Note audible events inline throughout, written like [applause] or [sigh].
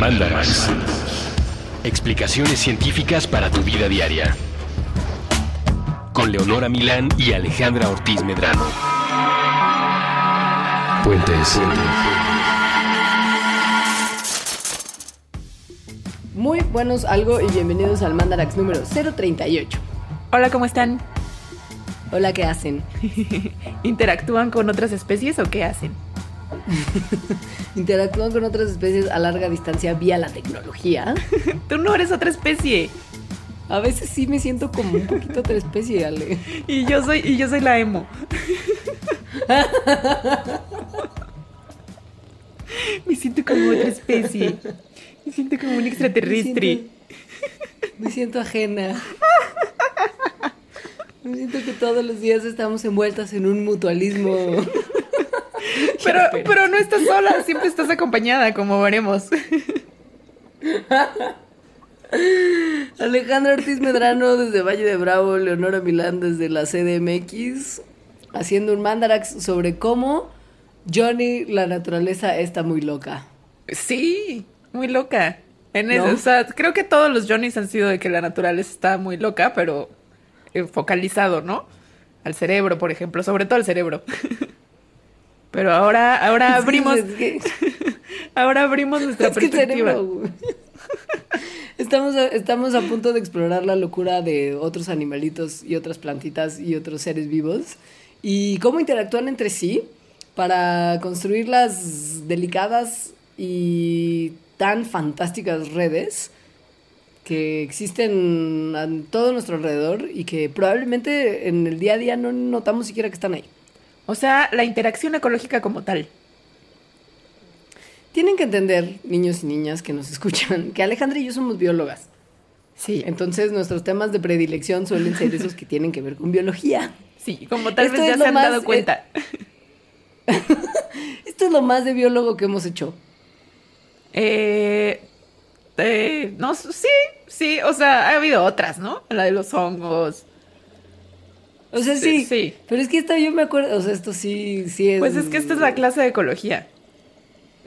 Mandarax. Explicaciones científicas para tu vida diaria. Con Leonora Milán y Alejandra Ortiz Medrano. Puentes. Muy buenos algo y bienvenidos al Mandarax número 038. Hola, ¿cómo están? Hola, ¿qué hacen? [laughs] ¿Interactúan con otras especies o qué hacen? [laughs] Interactúan con otras especies a larga distancia vía la tecnología. [laughs] Tú no eres otra especie. A veces sí me siento como un poquito otra especie, Ale. [laughs] Y yo soy, y yo soy la emo. me siento como otra especie. Me siento como un extraterrestre. Me siento, ajena. Me siento que todos los días estamos envueltas en un mutualismo. Pero, pero no estás sola, siempre estás acompañada, como veremos. [laughs] Alejandra Ortiz Medrano desde Valle de Bravo, Leonora Milán desde la CDMX, haciendo un mandarax sobre cómo Johnny, la naturaleza, está muy loca. Sí, muy loca. En eso, o sea, creo que todos los Johnnys han sido de que la naturaleza está muy loca, pero focalizado, ¿no? Al cerebro, por ejemplo, sobre todo al cerebro. [laughs] Pero ahora, ahora [laughs] abrimos. [laughs] ahora abrimos nuestra perspectiva. [laughs] estamos, a, estamos a punto de explorar la locura de otros animalitos y otras plantitas y otros seres vivos. Y cómo interactúan entre sí para construir las delicadas y tan fantásticas redes que existen a todo nuestro alrededor y que probablemente en el día a día no notamos siquiera que están ahí. O sea, la interacción ecológica como tal. Tienen que entender, niños y niñas que nos [laughs] escuchan, que Alejandra y yo somos biólogas. Sí. Entonces nuestros temas de predilección suelen ser esos que tienen que ver con biología. Sí, como tal vez ya se han dado cuenta. [laughs] Esto es lo más de biólogo que hemos hecho. Eh, eh, no, sí, sí, o sea, ha habido otras, ¿no? La de los hongos. O sea, sí, sí, Pero es que esta yo me acuerdo, o sea, esto sí, sí es. Pues es que esta es la clase de ecología.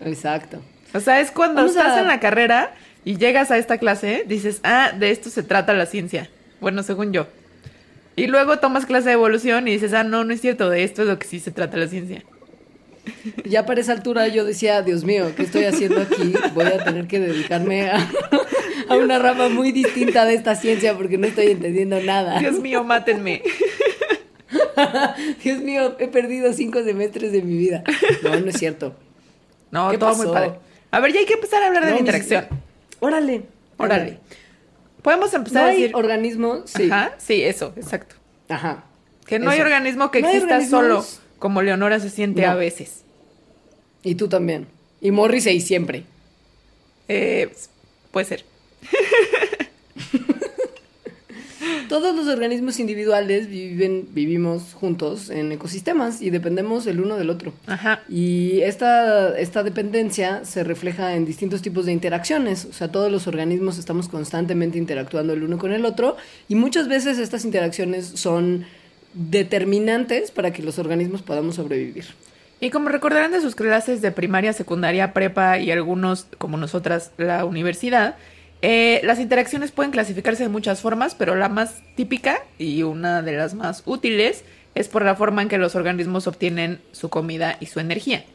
Exacto. O sea, es cuando estás en la carrera y llegas a esta clase, dices, ah, de esto se trata la ciencia. Bueno, según yo. Y luego tomas clase de evolución y dices, ah, no, no es cierto, de esto es lo que sí se trata la ciencia. Ya para esa altura yo decía, Dios mío, ¿qué estoy haciendo aquí? Voy a tener que dedicarme a, a una rama muy distinta de esta ciencia porque no estoy entendiendo nada. Dios mío, mátenme. [laughs] Dios mío, he perdido cinco semestres de mi vida. No, no es cierto. No, todo muy padre. A ver, ya hay que empezar a hablar de la interacción. Órale. Órale. Podemos empezar a decir. organismo, sí. Ajá, sí, eso, exacto. Ajá. Que no hay organismo que exista solo, como Leonora se siente a veces. Y tú también. Y Morrissey siempre. Eh, puede ser. [laughs] Todos los organismos individuales viven, vivimos juntos en ecosistemas y dependemos el uno del otro. Ajá. Y esta, esta dependencia se refleja en distintos tipos de interacciones. O sea, todos los organismos estamos constantemente interactuando el uno con el otro y muchas veces estas interacciones son determinantes para que los organismos podamos sobrevivir. Y como recordarán de sus clases de primaria, secundaria, prepa y algunos, como nosotras, la universidad, eh, las interacciones pueden clasificarse de muchas formas, pero la más típica y una de las más útiles es por la forma en que los organismos obtienen su comida y su energía.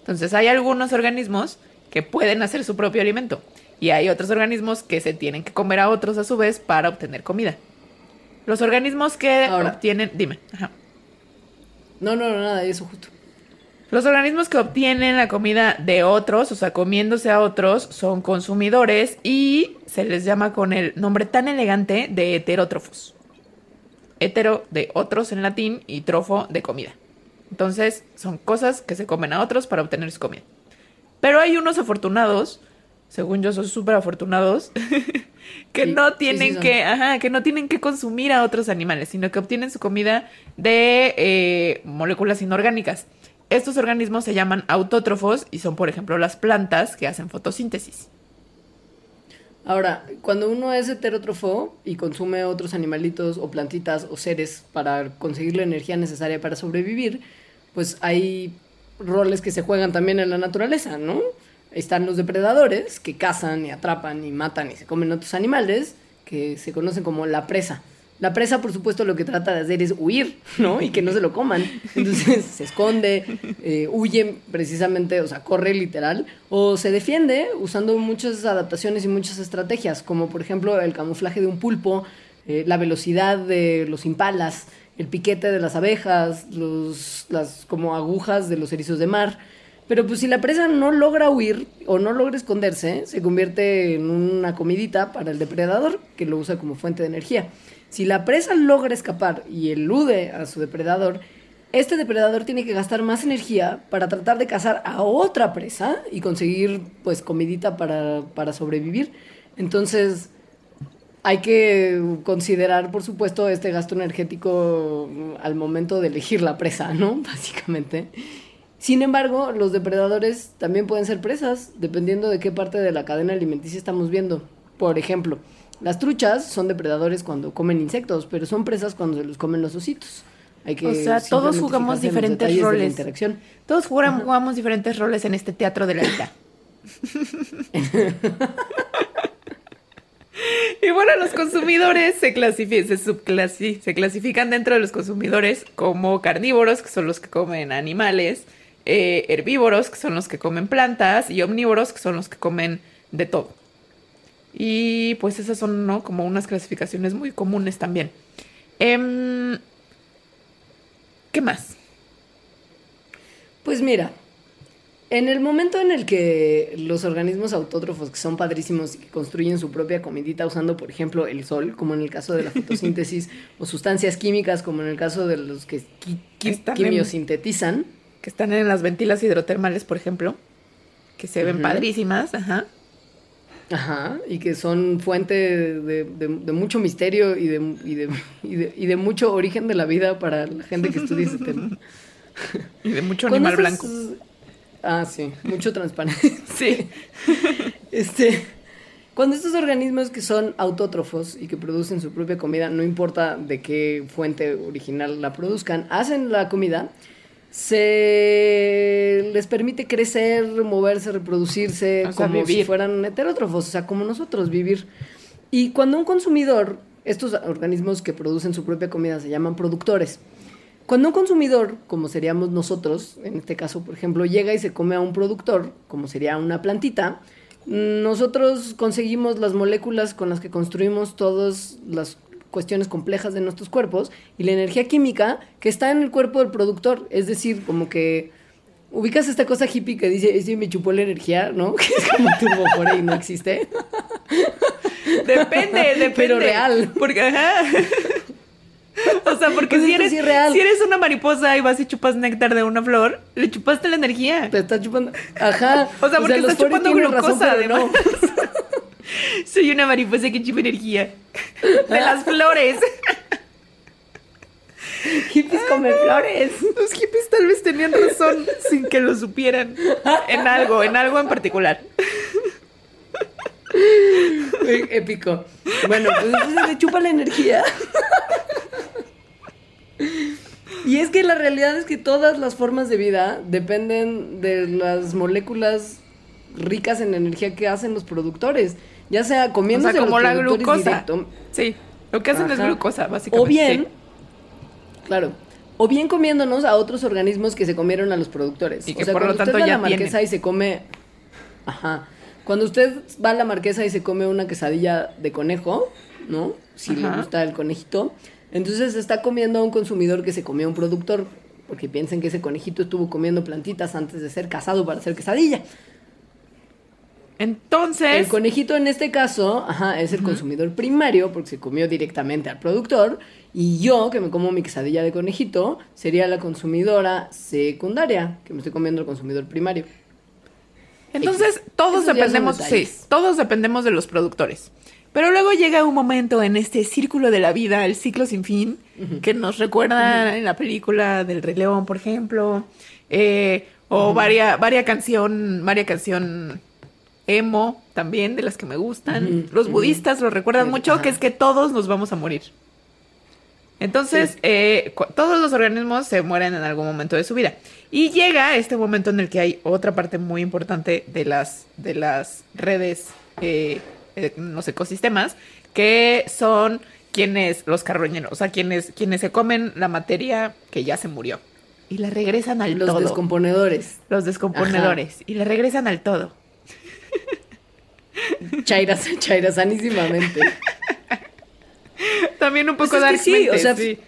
Entonces hay algunos organismos que pueden hacer su propio alimento y hay otros organismos que se tienen que comer a otros a su vez para obtener comida. Los organismos que obtienen... Dime. No, no, no, nada, eso justo. Los organismos que obtienen la comida de otros, o sea, comiéndose a otros, son consumidores y se les llama con el nombre tan elegante de heterótrofos. Hetero de otros en latín y trofo de comida. Entonces, son cosas que se comen a otros para obtener su comida. Pero hay unos afortunados, según yo son súper afortunados, [laughs] que no tienen que, ajá, que no tienen que consumir a otros animales, sino que obtienen su comida de eh, moléculas inorgánicas. Estos organismos se llaman autótrofos y son, por ejemplo, las plantas que hacen fotosíntesis. Ahora, cuando uno es heterótrofo y consume otros animalitos o plantitas o seres para conseguir la energía necesaria para sobrevivir, pues hay roles que se juegan también en la naturaleza, ¿no? Están los depredadores, que cazan y atrapan y matan y se comen otros animales, que se conocen como la presa. La presa, por supuesto, lo que trata de hacer es huir, ¿no? Y que no se lo coman. Entonces se esconde, eh, huye precisamente, o sea, corre literal, o se defiende usando muchas adaptaciones y muchas estrategias, como por ejemplo el camuflaje de un pulpo, eh, la velocidad de los impalas, el piquete de las abejas, los, las como agujas de los erizos de mar. Pero pues si la presa no logra huir o no logra esconderse, se convierte en una comidita para el depredador, que lo usa como fuente de energía. Si la presa logra escapar y elude a su depredador, este depredador tiene que gastar más energía para tratar de cazar a otra presa y conseguir pues comidita para, para sobrevivir. Entonces hay que considerar, por supuesto, este gasto energético al momento de elegir la presa, ¿no? [laughs] Básicamente. Sin embargo, los depredadores también pueden ser presas, dependiendo de qué parte de la cadena alimenticia estamos viendo. Por ejemplo, las truchas son depredadores cuando comen insectos, pero son presas cuando se los comen los ositos. Hay que o sea, todos jugamos fijarse en los diferentes detalles de la roles. interacción. Todos jugamos, jugamos diferentes roles en este teatro de la vida. [laughs] y bueno, los consumidores se, clasifi- se, subclasi- se clasifican dentro de los consumidores como carnívoros, que son los que comen animales, eh, herbívoros, que son los que comen plantas, y omnívoros, que son los que comen de todo. Y pues esas son, ¿no? Como unas clasificaciones muy comunes también. Em, ¿Qué más? Pues mira, en el momento en el que los organismos autótrofos, que son padrísimos y que construyen su propia comidita usando, por ejemplo, el sol, como en el caso de la [laughs] fotosíntesis, o sustancias químicas, como en el caso de los que quimiosintetizan, que están en las ventilas hidrotermales, por ejemplo, que se ven padrísimas, ajá. Ajá, y que son fuente de, de- de mucho misterio y de, y, de, y, de, y de mucho origen de la vida para la gente que estudia ese tema. [laughs] Y de mucho animal blanco. Ah, sí, mucho transparencia. [laughs] Sí. [laughs] Este, cuando estos organismos que son autótrofos y que producen su propia comida, no importa de qué fuente original la produzcan, hacen la comida, se les permite crecer, moverse, reproducirse, O sea, como si fueran heterótrofos, o sea, como nosotros, vivir. Y cuando un consumidor, estos organismos que producen su propia comida se llaman productores. Cuando un consumidor, como seríamos nosotros, en este caso, por ejemplo, llega y se come a un productor, como sería una plantita, nosotros conseguimos las moléculas con las que construimos todas las cuestiones complejas de nuestros cuerpos y la energía química que está en el cuerpo del productor. Es decir, como que ubicas esta cosa hippie que dice, ese me chupó la energía, ¿no? [laughs] Que es como turbo y no existe. Depende, [laughs] depende. Pero real. Porque, ajá. [laughs] O sea, porque Pues si eres, sí es si eres una mariposa y vas y chupas néctar de una flor, le chupaste la energía. Te está chupando. Ajá. O sea, porque los estás chupando glucosa, pero además. [laughs] Soy una mariposa que chupa energía. [laughs] De las flores. [laughs] Hippies comen flores. Los hippies tal vez tenían razón sin que lo supieran. En algo, en algo en particular. Uy, Épico. Bueno, pues entonces le chupa la energía. Y es que la realidad es que todas las formas de vida dependen de las moléculas ricas en energía que hacen los productores. Ya sea O comiéndose sea, como los la glucosa. directo, Sí. Lo que hacen es glucosa, básicamente. O bien, sí. claro, o bien comiéndonos a otros organismos que se comieron a los productores. Y que o sea, por lo cuando tanto usted va a la marquesa tienen. y se come, ajá, cuando usted va a la marquesa y se come una quesadilla de conejo, ¿no? Si le gusta el conejito, entonces está comiendo a un consumidor que se comió a un productor, porque piensen que ese conejito estuvo comiendo plantitas antes de ser cazado para hacer quesadilla. Entonces. El conejito en este caso, ajá, es el consumidor primario porque se comió directamente al productor y yo, que me como mi quesadilla de conejito, sería la consumidora secundaria, que me estoy comiendo el consumidor primario. Entonces, todos Esos dependemos, sí, todos dependemos de los productores. Pero luego llega un momento en este círculo de la vida, el ciclo sin fin, que nos recuerda en la película del Rey León, por ejemplo, eh, o varia, varia canción, varia canción emo también, de las que me gustan. Los budistas lo recuerdan mucho, ajá. que es que todos nos vamos a morir. Entonces, eh, todos los organismos se mueren en algún momento de su vida. Y llega este momento en el que hay otra parte muy importante de las, de las redes, eh, eh, los ecosistemas, que son quienes, los carroñeros, o sea, quienes, quienes se comen la materia que ya se murió. Y la regresan al Los todo. descomponedores. los descomponedores. Y la regresan al todo. Chairas, chairasanísimamente. También un Pues poco es que Dark sí, o sea, sí.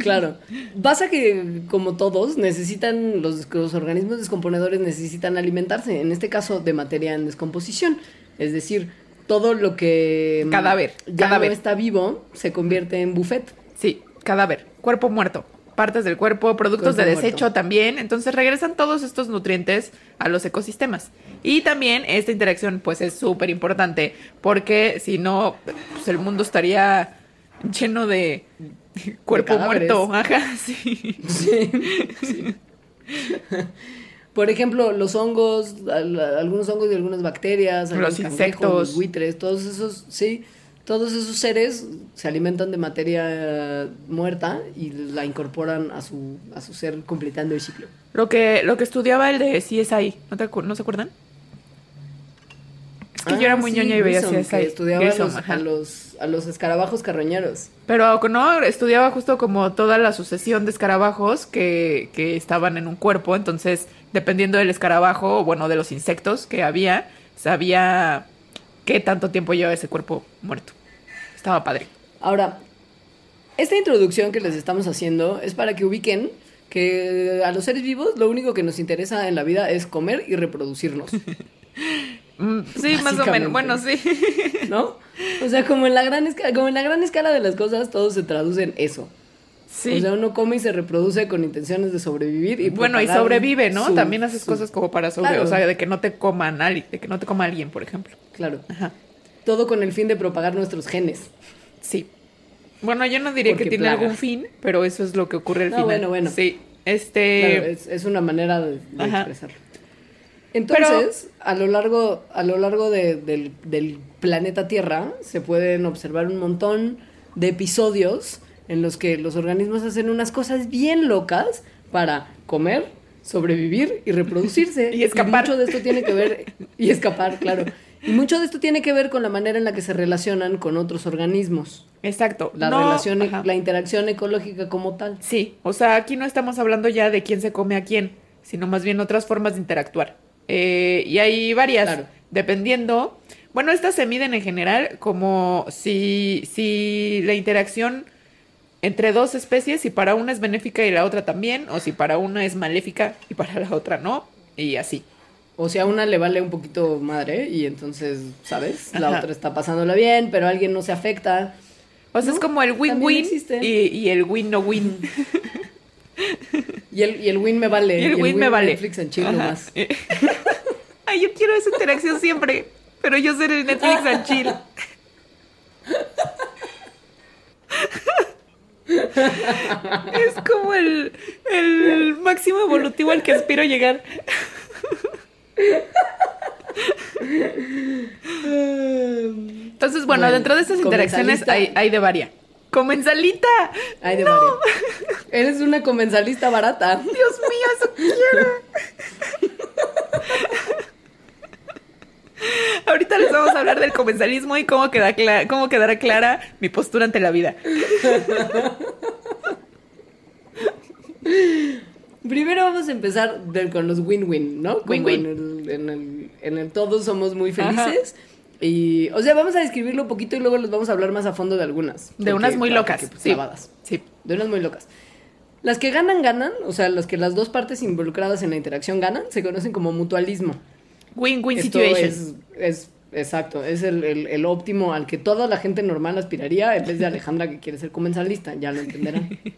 Claro. Pasa que, como todos, necesitan, los, los organismos descomponedores necesitan alimentarse, en este caso de materia en descomposición. Es decir, todo lo que Cadáver, ya cadáver. no está vivo se convierte en buffet. Sí, cadáver, cuerpo muerto, partes del cuerpo, productos de desecho muerto. también. Entonces regresan todos estos nutrientes a los ecosistemas. Y también esta interacción pues es súper importante porque si no, pues el mundo estaría lleno de cuerpo muerto. Ajá, sí. [laughs] Sí, sí. Por ejemplo, los hongos, al- algunos hongos y algunas bacterias, algunos cangrejos, insectos. los buitres, todos esos, sí, todos esos seres se alimentan de materia muerta y la incorporan a su, a su ser completando el ciclo. Lo que, lo que estudiaba el de CSI, ¿no, te ¿no se acuerdan? Es que yo era Ah, muy sí, ñoña y veía CSI. que estudiaba los- a, los, a los escarabajos carroñeros. Pero no, estudiaba justo como toda la sucesión de escarabajos que, que estaban en un cuerpo, entonces dependiendo del escarabajo, o bueno, de los insectos que había, sabía qué tanto tiempo lleva ese cuerpo muerto. Estaba padre. Ahora, esta introducción que les estamos haciendo es para que ubiquen que a los seres vivos lo único que nos interesa en la vida es comer y reproducirnos, [laughs] Mm, sí, más o menos, bueno, sí. ¿no? O sea, como en la gran escala, como en la gran escala de las cosas, todo se traduce en eso. sí. O sea, uno come y se reproduce con intenciones de sobrevivir y bueno, y sobrevive, ¿no? su- También haces su- cosas como para sobrevivir, Claro. o sea, de que no te coman alguien, de que no te coma alguien, por ejemplo. Claro. Ajá. Todo con el fin de propagar nuestros genes. Sí. Bueno, yo no diría Porque que tiene plaga. algún fin, pero eso es lo que ocurre al No, final. bueno, bueno. Sí. Este. Claro, es, es una manera de, expresarlo. Entonces, a lo largo, a lo largo de- del, del planeta Tierra se pueden observar un montón de episodios en los que los organismos hacen unas cosas bien locas para comer, sobrevivir y reproducirse. [laughs] Y escapar. mucho de esto tiene que ver, [laughs] y escapar, claro. Y mucho de esto tiene que ver con la manera en la que se relacionan con otros organismos. Exacto. La No- relación, e- ajá. la interacción ecológica como tal. Sí, o sea, aquí no estamos hablando ya de quién se come a quién, sino más bien otras formas de interactuar. Eh, y hay varias, Claro. dependiendo. Bueno, estas se miden en general como si, si la interacción entre dos especies, si para una es benéfica y la otra también, o si para una es maléfica y para la otra no, y así. O sea, a una le vale un poquito madre y entonces, ¿sabes? La Ajá. otra está pasándola bien, pero alguien no se afecta. O sea, No, es como el win-win y, y el win-no-win. Y el, y el win me vale. Y el win me vale. Netflix and chill nomás. Ay, yo quiero esa interacción siempre. Pero yo ser el Netflix and chill. [laughs] Es como el, el máximo evolutivo al que aspiro llegar. Entonces, bueno, Bueno, dentro de estas interacciones hay, hay de varia. De vale. [laughs] Eres una comensalista barata. ¡Dios mío, eso quiero! Ahorita les vamos a hablar del comensalismo y cómo, queda cómo quedará clara mi postura ante la vida. [laughs] Primero vamos a empezar del- con los win-win, ¿no? Win-win. En el, en, el, en el todos somos muy felices. Y, o sea, vamos a describirlo un poquito y luego les vamos a hablar más a fondo de algunas. De unas muy claro, locas. pues, sí. De unas muy locas. Las que ganan, ganan, o sea, las que las dos partes involucradas en la interacción ganan, se conocen como mutualismo. Win-win situation. es, es- exacto, es el, el- el óptimo al que toda la gente normal aspiraría, en vez de Alejandra que quiere ser comensalista, ya lo entenderán. [laughs]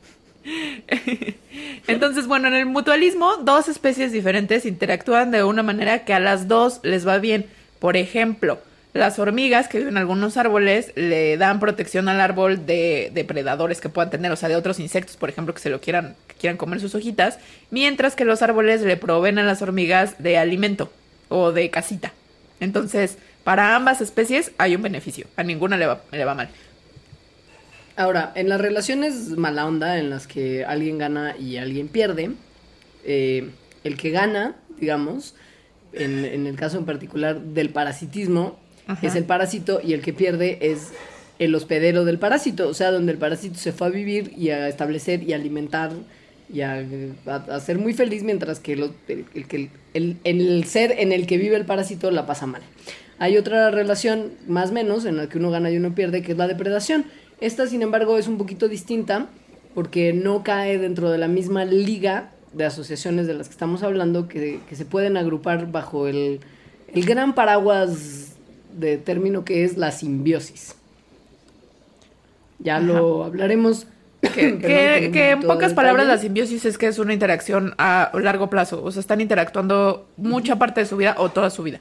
[laughs] Entonces, bueno, en el mutualismo, dos especies diferentes interactúan de una manera que a las dos les va bien. Por ejemplo, las hormigas que viven en algunos árboles le dan protección al árbol de depredadores que puedan tener, o sea, de otros insectos, por ejemplo, que se lo quieran, que quieran comer sus hojitas, mientras que los árboles le proveen a las hormigas de alimento o de casita. Entonces, para ambas especies hay un beneficio, a ninguna le va, le va mal. Ahora, en las relaciones mala onda, en las que alguien gana y alguien pierde, eh, el que gana, digamos, en, en el caso en particular del parasitismo, Ajá. es el parásito y el que pierde es el hospedero del parásito, o sea, donde el parásito se fue a vivir y a establecer y alimentar y a, a- a ser muy feliz mientras que lo- el, el el- el ser en el que vive el parásito la pasa mal. Hay otra relación más o menos en la que uno gana y uno pierde, que es la depredación. Esta, sin embargo, es un poquito distinta porque no cae dentro de la misma liga de asociaciones de las que estamos hablando que, que se pueden agrupar bajo el, el gran paraguas de término que es la simbiosis. Ya lo hablaremos. Que, [coughs] en pocas palabras la simbiosis es que es una interacción a largo plazo. O sea, están interactuando mucha parte de su vida o toda su vida.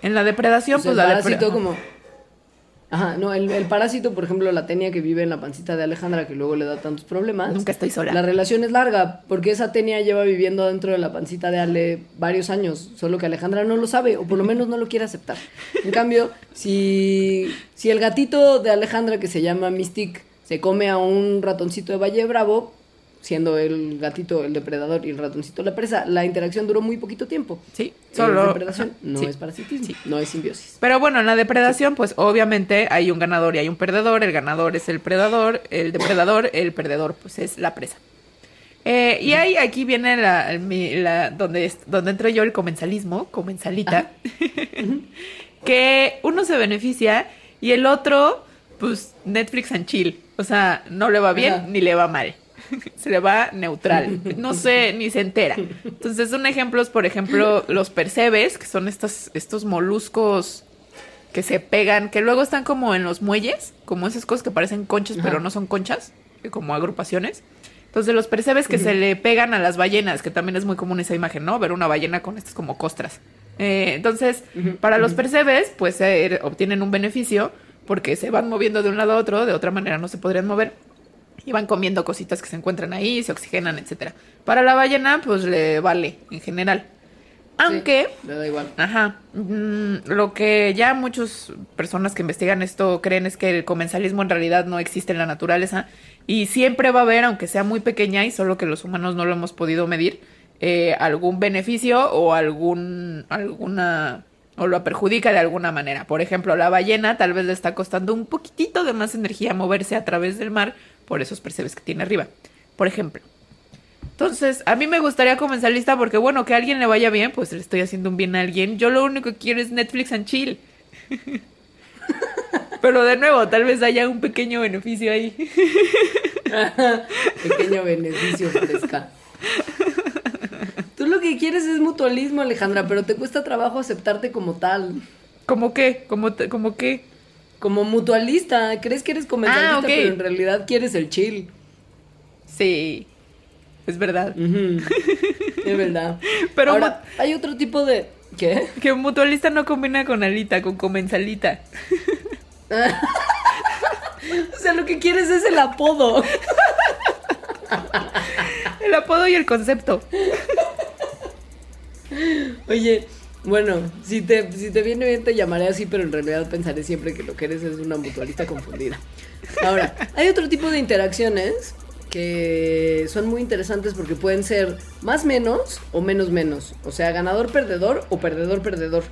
En la depredación, O sea, pues la parásito depre- como... Ajá, no, el, el parásito, por ejemplo, la tenia que vive en la pancita de Alejandra, que luego le da tantos problemas. Nunca estoy sola. La relación es larga, porque esa tenia lleva viviendo dentro de la pancita de Ale varios años, solo que Alejandra no lo sabe, o por lo menos no lo quiere aceptar. En cambio, si, si el gatito de Alejandra, que se llama Mystic, se come a un ratoncito de Valle Bravo, siendo el gatito el depredador y el ratoncito la presa, la interacción duró muy poquito tiempo. Sí, solo. depredación, no sí. es parasitismo, Sí. no es simbiosis. Pero bueno, en la depredación, pues obviamente hay un ganador y hay un perdedor. El ganador es el predador, el depredador, el perdedor, pues es la presa. Eh, y ahí aquí viene la, mi- la- donde, donde entro yo el comensalismo, comensalita, [laughs] que uno se beneficia y el otro, pues Netflix and chill. O sea, no le va bien Ajá. ni le va mal. [laughs] Se le va neutral. No sé, ni se entera. Entonces, un ejemplo es, por ejemplo, los percebes, que son estos, estos moluscos que se pegan, que luego están como en los muelles, como esas cosas que parecen conchas, Ajá. pero no son conchas, eh, como agrupaciones. Entonces, los percebes que se le pegan a las ballenas, que también es muy común esa imagen, ¿no? Ver una ballena con estas como costras. Eh, entonces, para los percebes, pues eh, obtienen un beneficio porque se van moviendo de un lado a otro, de otra manera no se podrían mover. Y van comiendo cositas que se encuentran ahí, se oxigenan, etcétera. Para la ballena, pues le vale en general. Aunque, Sí, le da igual. Ajá. Mm, lo que ya muchas personas que investigan esto creen es que el comensalismo en realidad no existe en la naturaleza y siempre va a haber, aunque sea muy pequeña y solo que los humanos no lo hemos podido medir, eh, algún beneficio o algún alguna o lo perjudica de alguna manera. Por ejemplo, la ballena tal vez le está costando un poquitito de más energía moverse a través del mar por esos percebes que tiene arriba. Por ejemplo. Entonces, a mí me gustaría comensalista porque, bueno, que a alguien le vaya bien, pues le estoy haciendo un bien a alguien. Yo lo único que quiero es Netflix and chill. [laughs] Pero de nuevo, tal vez haya un pequeño beneficio ahí. [laughs] Pequeño beneficio fresca. Tú lo que quieres es mutualismo, Alejandra, pero te cuesta trabajo aceptarte como tal. ¿Cómo qué? ¿Cómo, te- cómo qué? Como mutualista. ¿Crees que eres comentarista, Ah, pero en realidad quieres el chill? Sí, es verdad. Es verdad. [laughs] Pero Ahora, hay otro tipo de... ¿Qué? Que mutualista no combina con alita, con comensalita. [laughs] O sea, lo que quieres es el apodo. El apodo y el concepto. Oye, bueno, si te, si te viene bien te llamaré así, pero en realidad pensaré siempre que lo que eres es una mutualista confundida. Ahora, hay otro tipo de interacciones que son muy interesantes porque pueden ser más menos o menos menos. O sea, ganador perdedor o perdedor perdedor.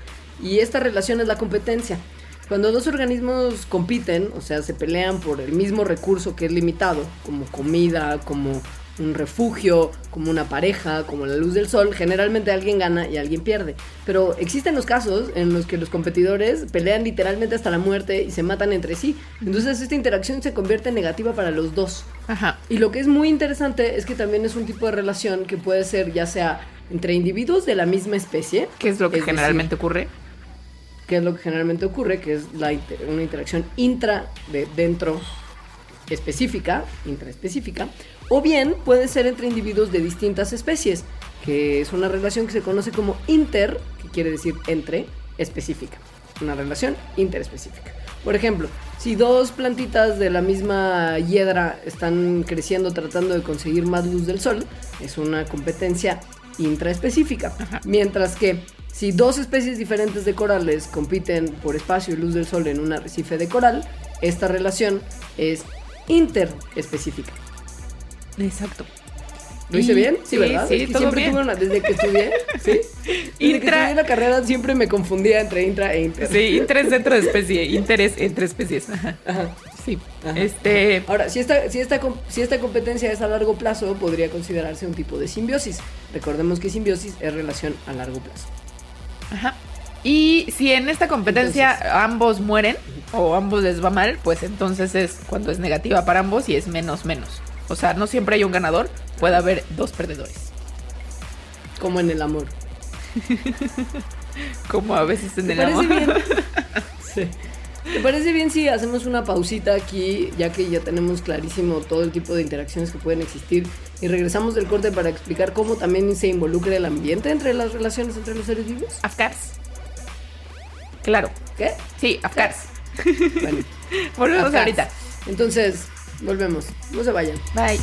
Y esta relación es la competencia. Cuando dos organismos compiten, o sea, se pelean por el mismo recurso que es limitado, como comida, como un refugio, como una pareja, como la luz del sol, generalmente alguien gana y alguien pierde. Pero existen los casos en los que los competidores pelean literalmente hasta la muerte y se matan entre sí. Entonces esta interacción se convierte en negativa para los dos. Ajá. Y lo que es muy interesante es que también es un tipo de relación que puede ser ya sea entre individuos de la misma especie, ¿Qué es lo que Es decir, generalmente ocurre? que es lo que generalmente ocurre, que es la inter- una interacción intra de dentro específica, intraespecífica, o bien puede ser entre individuos de distintas especies, que es una relación que se conoce como inter, que quiere decir entre específica, una relación interespecífica. Por ejemplo, si dos plantitas de la misma hiedra están creciendo tratando de conseguir más luz del sol, es una competencia intraespecífica. Mientras que si dos especies diferentes de corales compiten por espacio y luz del sol en un arrecife de coral, esta relación es interespecífica. Exacto. ¿Lo hice bien? sí, ¿verdad? sí, Es que todo siempre bien. tuve una, desde que estudié, ¿sí? Desde que [laughs] Intra- estudié la carrera siempre me confundía entre intra e inter. Sí, dentro de especie, interés entre especies. Ajá. Ajá. Sí. Ajá. Este. Ahora, si esta, si, esta, si esta competencia es a largo plazo, podría considerarse un tipo de simbiosis. Recordemos que simbiosis es relación a largo plazo. Ajá. Y si en esta competencia ambos mueren o ambos les va mal, pues entonces es cuando es negativa para ambos y es menos menos. O sea, no siempre hay un ganador, puede haber dos perdedores. Como en el amor. [laughs] Como a veces en ¿Te el parece amor. bien? [laughs] Sí. ¿Te parece bien si hacemos una pausita aquí, ya que ya tenemos clarísimo todo el tipo de interacciones que pueden existir y regresamos del corte para explicar cómo también se involucra el ambiente entre las relaciones entre los seres vivos? Afkars. Claro. ¿Qué? Sí, Afkars. Bueno, [laughs] Volvemos ahorita. Entonces, volvemos. No se vayan. Bye.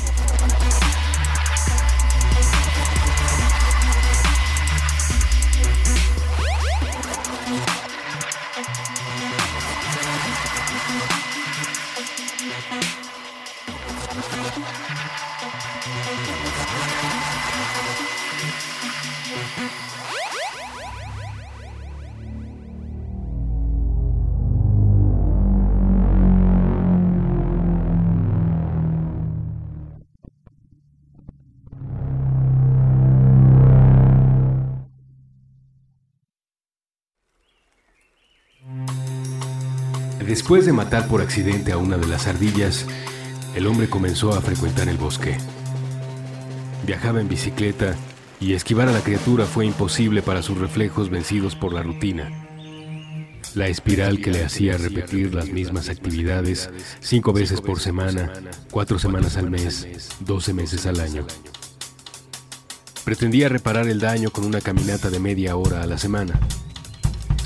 Después de matar por accidente a una de las ardillas, el hombre comenzó a frecuentar el bosque. Viajaba en bicicleta y esquivar a la criatura fue imposible para sus reflejos vencidos por la rutina. La espiral que le hacía repetir las mismas actividades cinco veces por semana, cuatro semanas al mes, doce meses al año. Pretendía reparar el daño con una caminata de media hora a la semana.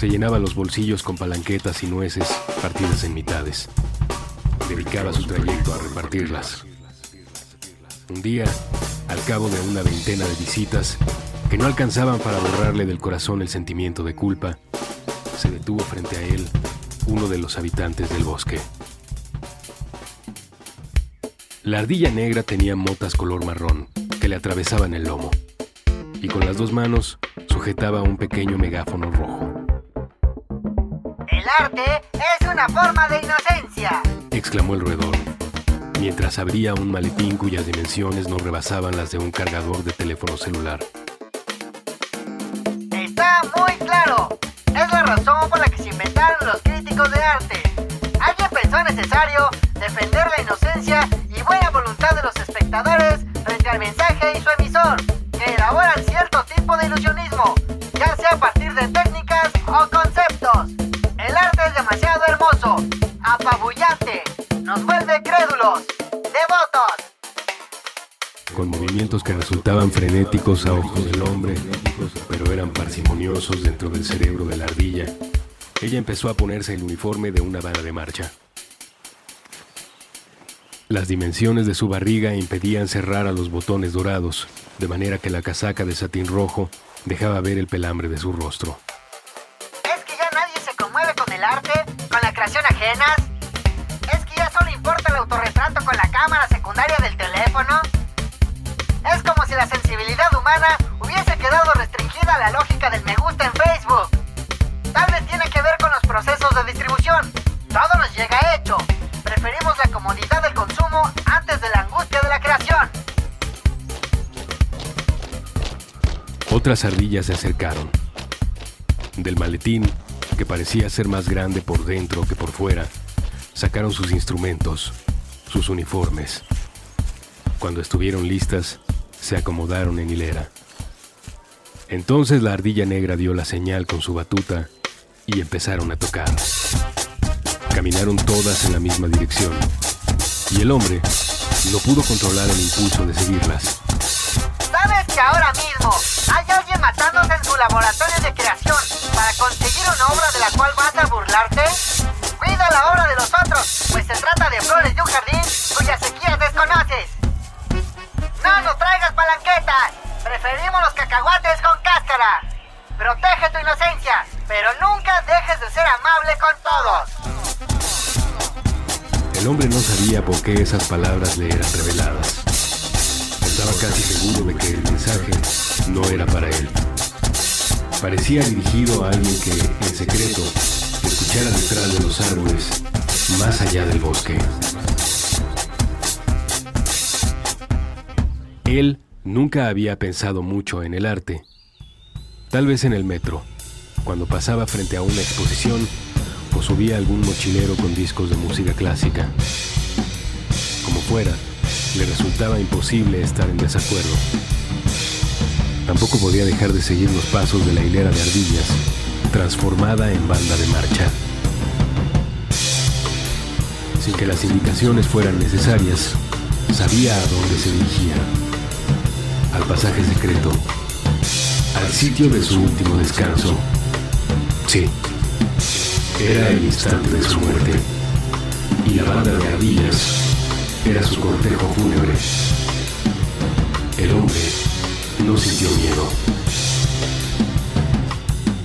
Se los bolsillos con palanquetas y nueces partidas en mitades. Dedicaba su trayecto a repartirlas. Un día, al cabo de una veintena de visitas, que no alcanzaban para borrarle del corazón el sentimiento de culpa, se detuvo frente a él uno de los habitantes del bosque. La ardilla negra tenía motas color marrón que le atravesaban el lomo, y con las dos manos sujetaba un pequeño megáfono rojo. El arte es una forma de inocencia. exclamó el roedor, mientras abría un maletín cuyas dimensiones no rebasaban las de un cargador de teléfono celular. Está muy claro. Es la razón por la que se inventaron los críticos de arte. Alguien pensó necesario defender la inocencia que resultaban frenéticos a ojos del hombre, pero eran parsimoniosos dentro del cerebro de la ardilla. Ella empezó a ponerse el uniforme de una bala de marcha. Las dimensiones de su barriga impedían cerrar a los botones dorados, de manera que la casaca de satín rojo dejaba ver el pelambre de su rostro. Hubiese quedado restringida a la lógica del me gusta en Facebook. Tal vez tiene que ver con los procesos de distribución. Todo nos llega hecho. Preferimos la comodidad del consumo antes de la angustia de la creación. Otras ardillas se acercaron. Del maletín, que parecía ser más grande por dentro que por fuera, sacaron sus instrumentos, sus uniformes. Cuando estuvieron listas, se acomodaron en hilera. Entonces la ardilla negra dio la señal con su batuta y empezaron a tocar. Caminaron todas en la misma dirección. Y el hombre no pudo controlar el impulso de seguirlas. ¿Sabes que ahora mismo hay alguien matándose en su laboratorio de creación para conseguir una obra de la cual vas a burlarte? Cuida la obra de los otros, pues se trata de flores de un jardín preferimos los cacahuates con cáscara. Protege tu inocencia, pero nunca dejes de ser amable con todos. El hombre no sabía por qué esas palabras le eran reveladas. Estaba casi seguro de que el mensaje no era para él. Parecía dirigido a alguien que, en secreto, escuchara detrás de los árboles, más allá del bosque. Él nunca había pensado mucho en el arte. Tal vez en el metro, cuando pasaba frente a una exposición o subía algún mochilero con discos de música clásica. Como fuera, le resultaba imposible estar en desacuerdo. Tampoco podía dejar de seguir los pasos de la hilera de ardillas, transformada en banda de marcha. Sin que las indicaciones fueran necesarias, sabía a dónde se dirigía. Al pasaje secreto, al sitio de su último descanso. Sí, era el instante de su muerte. Y la banda de ardillas era su cortejo fúnebre. El hombre no sintió miedo.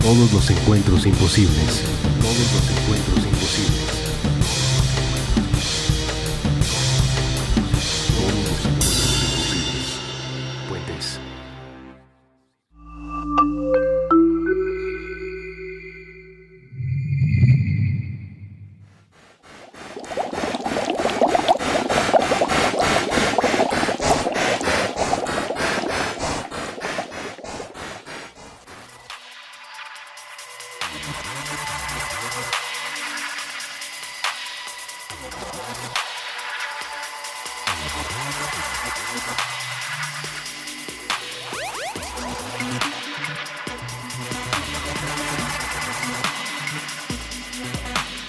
Todos los encuentros imposibles. Todos los encuentros imposibles.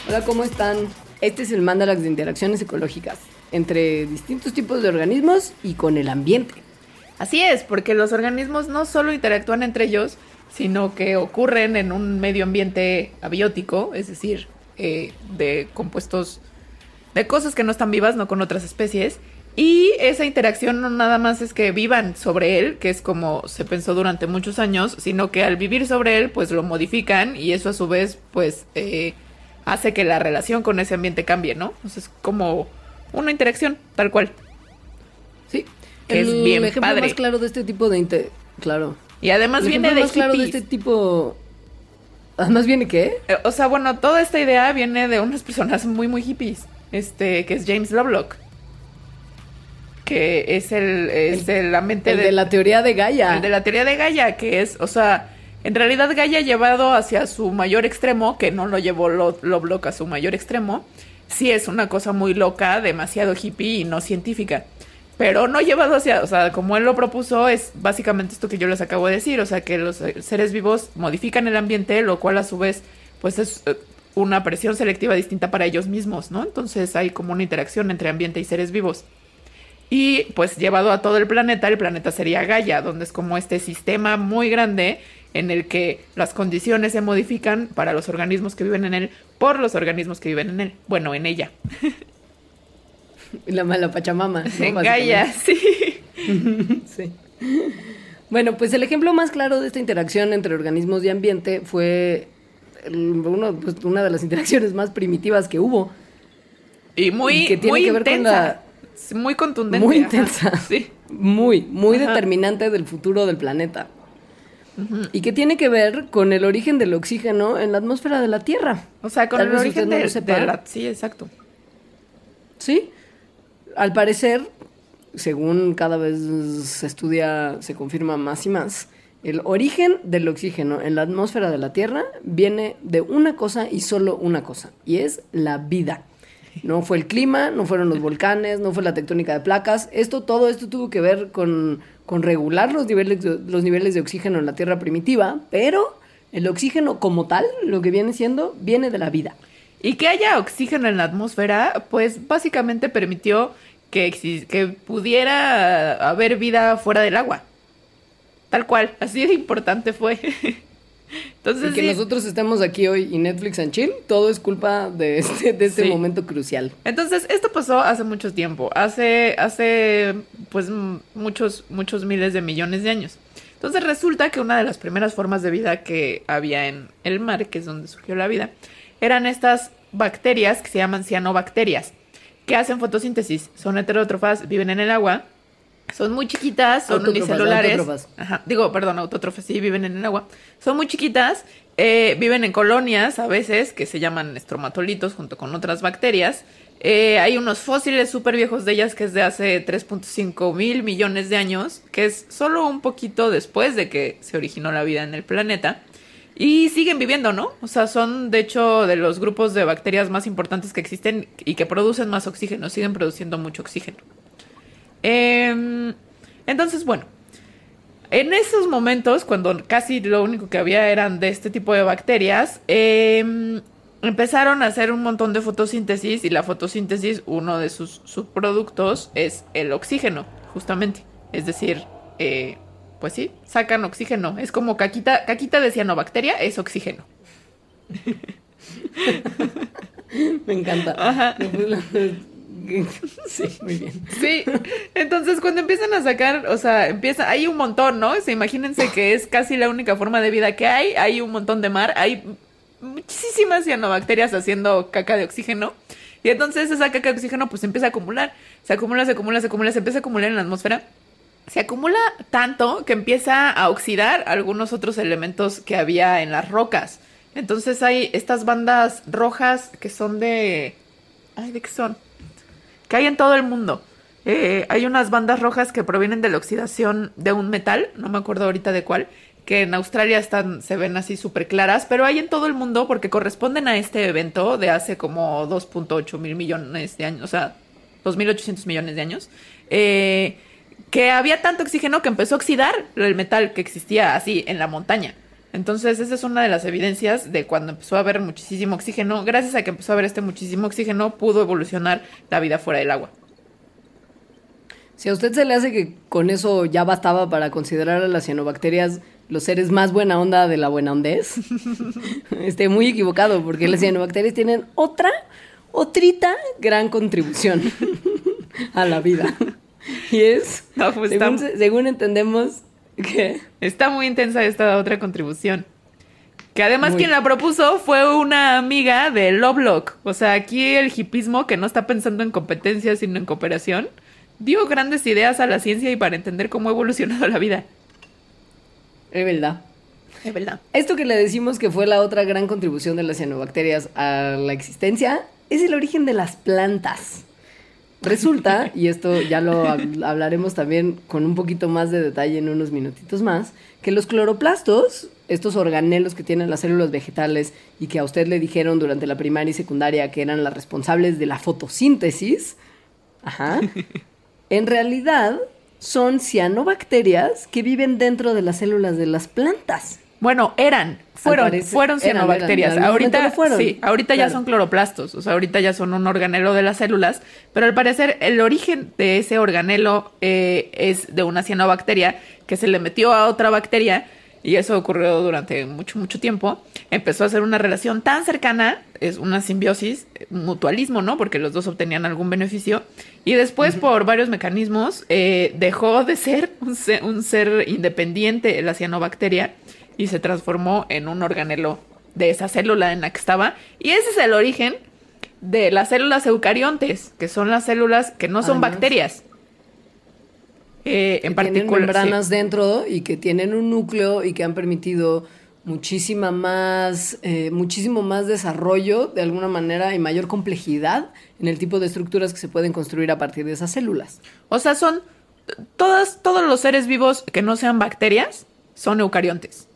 Hola, ¿cómo están? Este es el Mandalax de interacciones ecológicas entre distintos tipos de organismos y con el ambiente. Así es, porque los organismos no solo interactúan entre ellos, sino que ocurren en un medio ambiente abiótico, es decir, eh, de compuestos, de cosas que no están vivas, no con otras especies. Y esa interacción no nada más es que vivan sobre él, que es como se pensó durante muchos años, sino que al vivir sobre él, pues lo modifican y eso a su vez, pues eh, hace que la relación con ese ambiente cambie, ¿no? Entonces es como una interacción, tal cual. Sí. Que es el bien ejemplo padre. más claro de este tipo de inter... Claro. Y además El viene de más claro de hippies. este tipo... Además viene qué? Eh, O sea, bueno, toda esta idea viene de unas personas muy, muy hippies. Este, que es James Lovelock. Que es el, es el, la mente El de, de la teoría de Gaia. el de la teoría de Gaia, que es, o sea, en realidad Gaia llevado hacia su mayor extremo, que no lo llevó Lo- Lovelock a su mayor extremo, sí es una cosa muy loca, demasiado hippie y no científica. Pero no llevado hacia, o sea, como él lo propuso, es básicamente esto que yo les acabo de decir, o sea, que los seres vivos modifican el ambiente, lo cual a su vez, pues es eh, una presión selectiva distinta para ellos mismos, ¿no? Entonces hay como una interacción entre ambiente y seres vivos. Y pues llevado a todo el planeta, el planeta sería Gaia, donde es como este sistema muy grande en el que las condiciones se modifican para los organismos que viven en él por los organismos que viven en él. Bueno, en ella. La mala Pachamama. ¿no? [laughs] en Gaia, sí. [laughs] Sí. Bueno, pues el ejemplo más claro de esta interacción entre organismos y ambiente fue uno, pues, una de las interacciones más primitivas que hubo. Y muy, que tiene muy que ver con intensa. la- Muy contundente. Muy intensa. Sí. Muy, muy Ajá. determinante del futuro del planeta. Y que tiene que ver con el origen del oxígeno en la atmósfera de la Tierra. O sea, con Tal el origen no de, de la... Sí, exacto. ¿Sí? Al parecer, según cada vez se estudia, se confirma más y más, el origen del oxígeno en la atmósfera de la Tierra viene de una cosa y solo una cosa, y es la vida. No fue el clima, no fueron los [laughs] volcanes, no fue la tectónica de placas. Esto, todo esto tuvo que ver con, con regular los niveles, de, los niveles de oxígeno en la Tierra primitiva, pero el oxígeno como tal, lo que viene siendo, viene de la vida. Y que haya oxígeno en la atmósfera, pues básicamente permitió que, que pudiera haber vida fuera del agua. Tal cual, así de importante fue. [laughs] Entonces, Y que sí. nosotros estemos aquí hoy y Netflix and Chill, todo es culpa de este, de este Sí. momento crucial. Entonces, esto pasó hace mucho tiempo, hace, hace, pues, muchos, muchos miles de millones de años. Entonces, resulta que una de las primeras formas de vida que había en el mar, que es donde surgió la vida, eran estas bacterias que se llaman cianobacterias, que hacen fotosíntesis. Son heterótrofas, viven en el agua. Son muy chiquitas, son unicelulares. Ajá, digo, perdón, autótrofas, sí, viven en el agua. Son muy chiquitas, eh, viven en colonias a veces, que se llaman estromatolitos junto con otras bacterias. Eh, hay unos fósiles súper viejos de ellas que es de hace 3.5 mil millones de años, que es solo un poquito después de que se originó la vida en el planeta. Y siguen viviendo, ¿no? O sea, son de hecho de los grupos de bacterias más importantes que existen y que producen más oxígeno, siguen produciendo mucho oxígeno. Em, entonces, bueno, en esos momentos, cuando casi lo único que había eran de este tipo de bacterias, em, empezaron a hacer un montón de fotosíntesis y la fotosíntesis, uno de sus subproductos es el oxígeno, justamente. Es decir, eh, pues sí, sacan oxígeno. Es como caquita, caquita de cianobacteria, es oxígeno. [laughs] Me encanta. Ajá. [laughs] Sí, entonces cuando empiezan a sacar, o sea, empieza, hay un montón, ¿no? O sea, imagínense que es casi la única forma de vida que hay, hay un montón de mar, hay muchísimas cianobacterias haciendo caca de oxígeno. Y entonces esa caca de oxígeno pues empieza a acumular, se acumula, se acumula, se acumula, se empieza a acumular en la atmósfera. Se acumula tanto que empieza a oxidar algunos otros elementos que había en las rocas. Entonces hay estas bandas rojas que son de... Ay, ¿de qué son? Que hay en todo el mundo. Eh, hay unas bandas rojas que provienen de la oxidación de un metal, no me acuerdo ahorita de cuál, que en Australia están, se ven así súper claras, pero hay en todo el mundo porque corresponden a este evento de hace como 2.8 mil millones de años, o sea, 2.800 millones de años, eh, que había tanto oxígeno que empezó a oxidar el metal que existía así en la montaña. Entonces, esa es una de las evidencias de cuando empezó a haber muchísimo oxígeno. Gracias a que empezó a haber este muchísimo oxígeno, pudo evolucionar la vida fuera del agua. Si a usted se le hace que con eso ya bastaba para considerar a las cianobacterias los seres más buena onda de la buena hondez, [laughs] esté muy equivocado, porque las cianobacterias tienen otra, otrita gran contribución [laughs] a la vida. Y es, No, pues según, entendemos, Está muy intensa esta otra contribución. Que además Muy. quien la propuso fue una amiga de Lovelock. O sea, aquí el hipismo, que no está pensando en competencia sino en cooperación, dio grandes ideas a la ciencia y para entender cómo ha evolucionado la vida. es verdad. Es verdad. Esto que le decimos que fue la otra gran contribución de las cianobacterias a la existencia es el origen de las plantas. Resulta, y esto ya lo hab- hablaremos también con un poquito más de detalle en unos minutitos más, que los cloroplastos, estos organelos que tienen las células vegetales y que a usted le dijeron durante la primaria y secundaria que eran las responsables de la fotosíntesis, ajá, [laughs] en realidad son cianobacterias que viven dentro de las células de las plantas. Bueno, eran, fueron, parecer, fueron cianobacterias. eran, ahorita, fueron. sí, ahorita ya son cloroplastos, o sea, ahorita ya son un organelo de las células, pero al parecer el origen de ese organelo eh, es de una cianobacteria que se le metió a otra bacteria y eso ocurrió durante mucho, mucho tiempo. Empezó a hacer una relación tan cercana, es una simbiosis, mutualismo, ¿no? Porque los dos obtenían algún beneficio. Y después, por varios mecanismos, eh, dejó de ser un, ser un ser independiente la cianobacteria y se transformó en un organelo de esa célula en la que estaba. Y ese es el origen de las células eucariontes, que son las células que no son Además. bacterias. Eh, en que tienen particular, membranas sí. dentro y que tienen un núcleo y que han permitido muchísima más, eh, muchísimo más desarrollo de alguna manera y mayor complejidad en el tipo de estructuras que se pueden construir a partir de esas células. O sea, son todas, todos los seres vivos que no sean bacterias son eucariontes.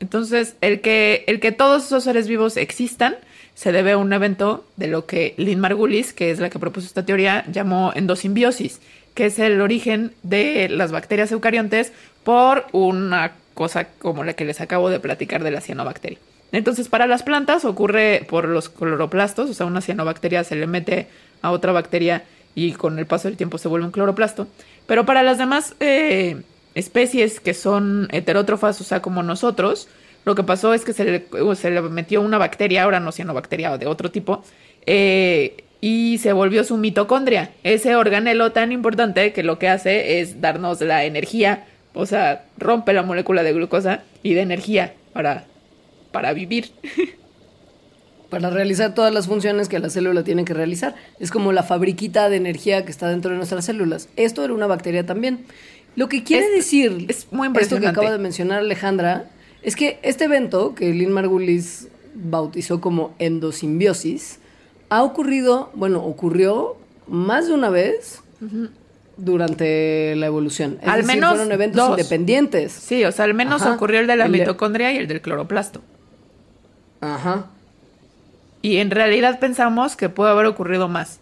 Entonces, el que, el que todos esos seres vivos existan se debe a un evento de lo que Lynn Margulis, que es la que propuso esta teoría, llamó endosimbiosis, que es el origen de las bacterias eucariontes por una cosa como la que les acabo de platicar de la cianobacteria. Entonces, para las plantas ocurre por los cloroplastos, o sea, una cianobacteria se le mete a otra bacteria y con el paso del tiempo se vuelve un cloroplasto. Pero para las demás eh, especies que son heterótrofas, o sea, como nosotros, lo que pasó es que se le, metió una bacteria, ahora no cianobacteria o de otro tipo, eh, y se volvió su mitocondria, ese organelo tan importante que lo que hace es darnos la energía, o sea, rompe la molécula de glucosa y de energía para, para vivir. [laughs] para realizar todas las funciones que la célula tiene que realizar. Es como la fabriquita de energía que está dentro de nuestras células. Esto era una bacteria también. Lo que quiere Es- decir es muy esto que acaba de mencionar Alejandra es que este evento que Lynn Margulis bautizó como endosimbiosis ha ocurrido, bueno, ocurrió más de una vez durante la evolución. Es Al decir, menos fueron eventos dos. independientes. Sí, o sea, al menos Ajá. ocurrió el de la El de- mitocondria y el del cloroplasto. Ajá. Y en realidad pensamos que puede haber ocurrido más.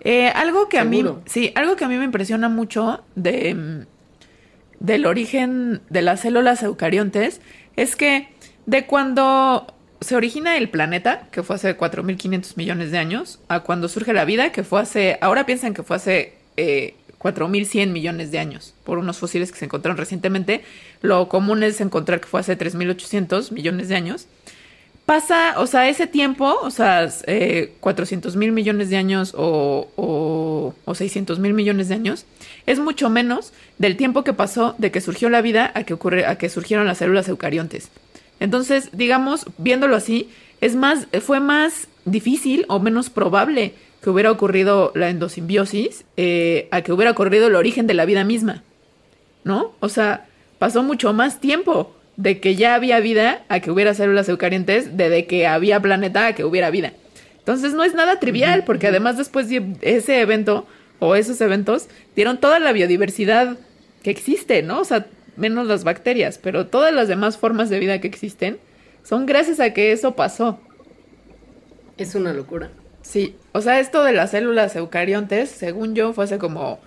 Eh, algo que a mí, sí, algo que a mí me impresiona mucho de del origen de las células eucariontes es que de cuando se origina el planeta, que fue hace 4.500 millones de años, a cuando surge la vida, que fue hace, ahora piensan que fue hace eh, 4.100 millones de años, por unos fósiles que se encontraron recientemente. Lo común es encontrar que fue hace 3.800 millones de años pasa, o sea, ese tiempo, o sea, eh, 400 mil millones de años o, o, o 600 mil millones de años, es mucho menos del tiempo que pasó de que surgió la vida a que, ocurre, a que surgieron las células eucariontes. Entonces, digamos, viéndolo así, es más, fue más difícil o menos probable que hubiera ocurrido la endosimbiosis eh, a que hubiera ocurrido el origen de la vida misma. ¿no? O sea, pasó mucho más tiempo de que ya había vida a que hubiera células eucariontes, de, de que había planeta a que hubiera vida. Entonces no es nada trivial, porque además después de ese evento o esos eventos dieron toda la biodiversidad que existe, ¿no? O sea, menos las bacterias, pero todas las demás formas de vida que existen son gracias a que eso pasó. Es una locura. Sí, o sea, esto de las células eucariontes, según yo, fue hace como,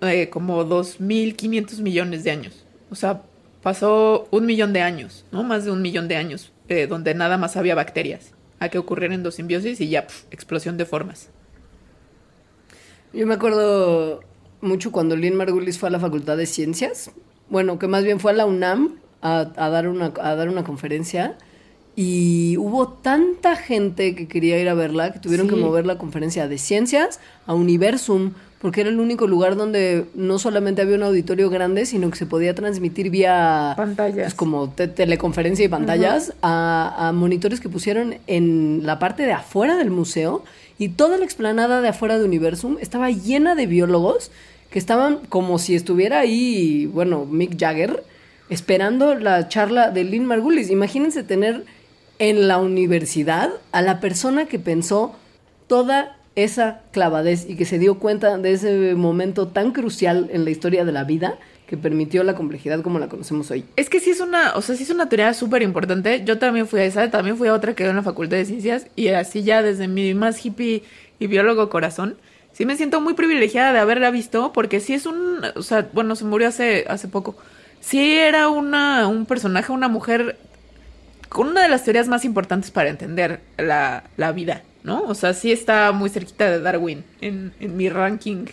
eh, como 2.500 millones de años. O sea, pasó un millón de años, ¿no? Más de un millón de años, eh, donde nada más había bacterias, a que ocurriera endosimbiosis y ya, pf, explosión de formas. Yo me acuerdo mucho cuando Lynn Margulis fue a la Facultad de Ciencias. Bueno, que más bien fue a la UNAM a, a dar, una, a dar una conferencia. Y hubo tanta gente que quería ir a verla que tuvieron Sí. que mover la conferencia de ciencias a Universum, porque era el único lugar donde no solamente había un auditorio grande, sino que se podía transmitir vía Pantallas. pues, como te- teleconferencia y pantallas a, a monitores que pusieron en la parte de afuera del museo y toda la explanada de afuera de Universum estaba llena de biólogos que estaban como si estuviera ahí, bueno, Mick Jagger, esperando la charla de Lynn Margulis. Imagínense tener en la universidad a la persona que pensó toda esa clavadez y que se dio cuenta de ese momento tan crucial en la historia de la vida que permitió la complejidad como la conocemos hoy. Es que sí es una, o sea, sí es una teoría súper importante. Yo también fui a esa, también fui a otra que era en la Facultad de Ciencias y así ya desde mi más hippie y biólogo corazón, sí me siento muy privilegiada de haberla visto porque sí es un, o sea, bueno, se murió hace, hace poco. Sí era una, un personaje, una mujer con una de las teorías más importantes para entender la, la vida, ¿no? O sea, sí está muy cerquita de Darwin en, en mi ranking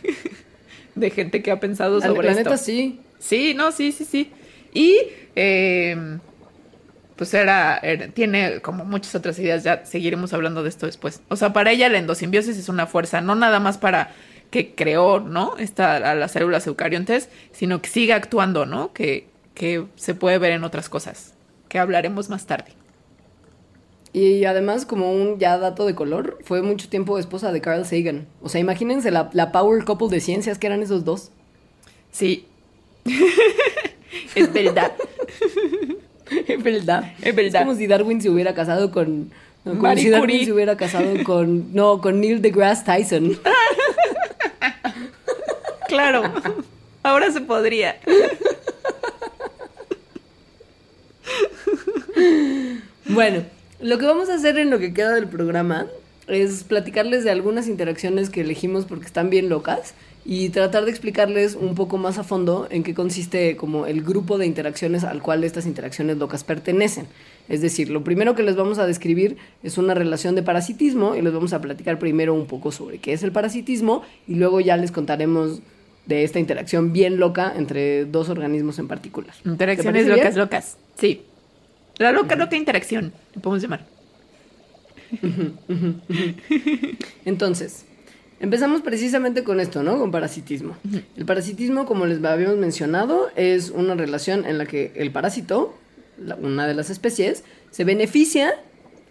[laughs] de gente que ha pensado La, sobre la esto. neta sí. Sí, no, sí, sí, sí. Y eh, pues era, era- tiene como muchas otras ideas, ya seguiremos hablando de esto después. O sea, para ella la endosimbiosis es una fuerza, no nada más para que creó, ¿no? Esta, a las células eucariontes, sino que sigue actuando, ¿no? Que, que se puede ver en otras cosas, que hablaremos más tarde. Y además, como un ya dato de color, fue mucho tiempo esposa de Carl Sagan. O sea, imagínense la, la power couple de ciencias que eran esos dos. Sí. [laughs] [laughs] es verdad. Es verdad. Es verdad. como si Darwin se hubiera casado con. no, como Marie si Darwin Curie. se hubiera casado con. No, con Neil deGrasse Tyson. [laughs] Claro. Ahora se podría. Bueno, lo que vamos a hacer en lo que queda del programa es platicarles de algunas interacciones que elegimos porque están bien locas y tratar de explicarles un poco más a fondo en qué consiste como el grupo de interacciones al cual estas interacciones locas pertenecen. Es decir, lo primero que les vamos a describir es una relación de parasitismo y les vamos a platicar primero un poco sobre qué es el parasitismo y luego ya les contaremos de esta interacción bien loca entre dos organismos en particular. ¿Te Interacciones locas, bien? locas. Sí. La loca, loca interacción, le podemos llamar. Entonces, empezamos precisamente con esto, ¿no? Con parasitismo. El parasitismo, como les habíamos mencionado, es una relación en la que el parásito, la- una de las especies, se beneficia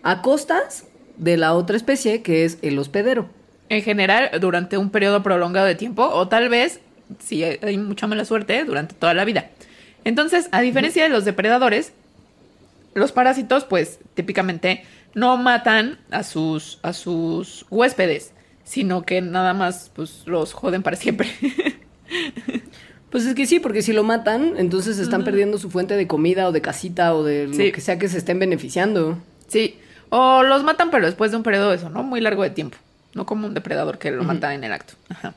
a costas de la otra especie que es el hospedero. En general, durante un periodo prolongado de tiempo, o tal vez, si hay mucha mala suerte, durante toda la vida. Entonces, a diferencia de los depredadores, los parásitos, pues, típicamente no matan a sus, a sus huéspedes, sino que nada más, pues, los joden para siempre. [laughs] Pues es que sí, porque si lo matan, entonces están perdiendo su fuente de comida o de casita o de Sí. lo que sea que se estén beneficiando. sí, o los matan, pero después de un periodo de eso, ¿no? Muy largo de tiempo. No como un depredador que lo mata en el acto. Ajá.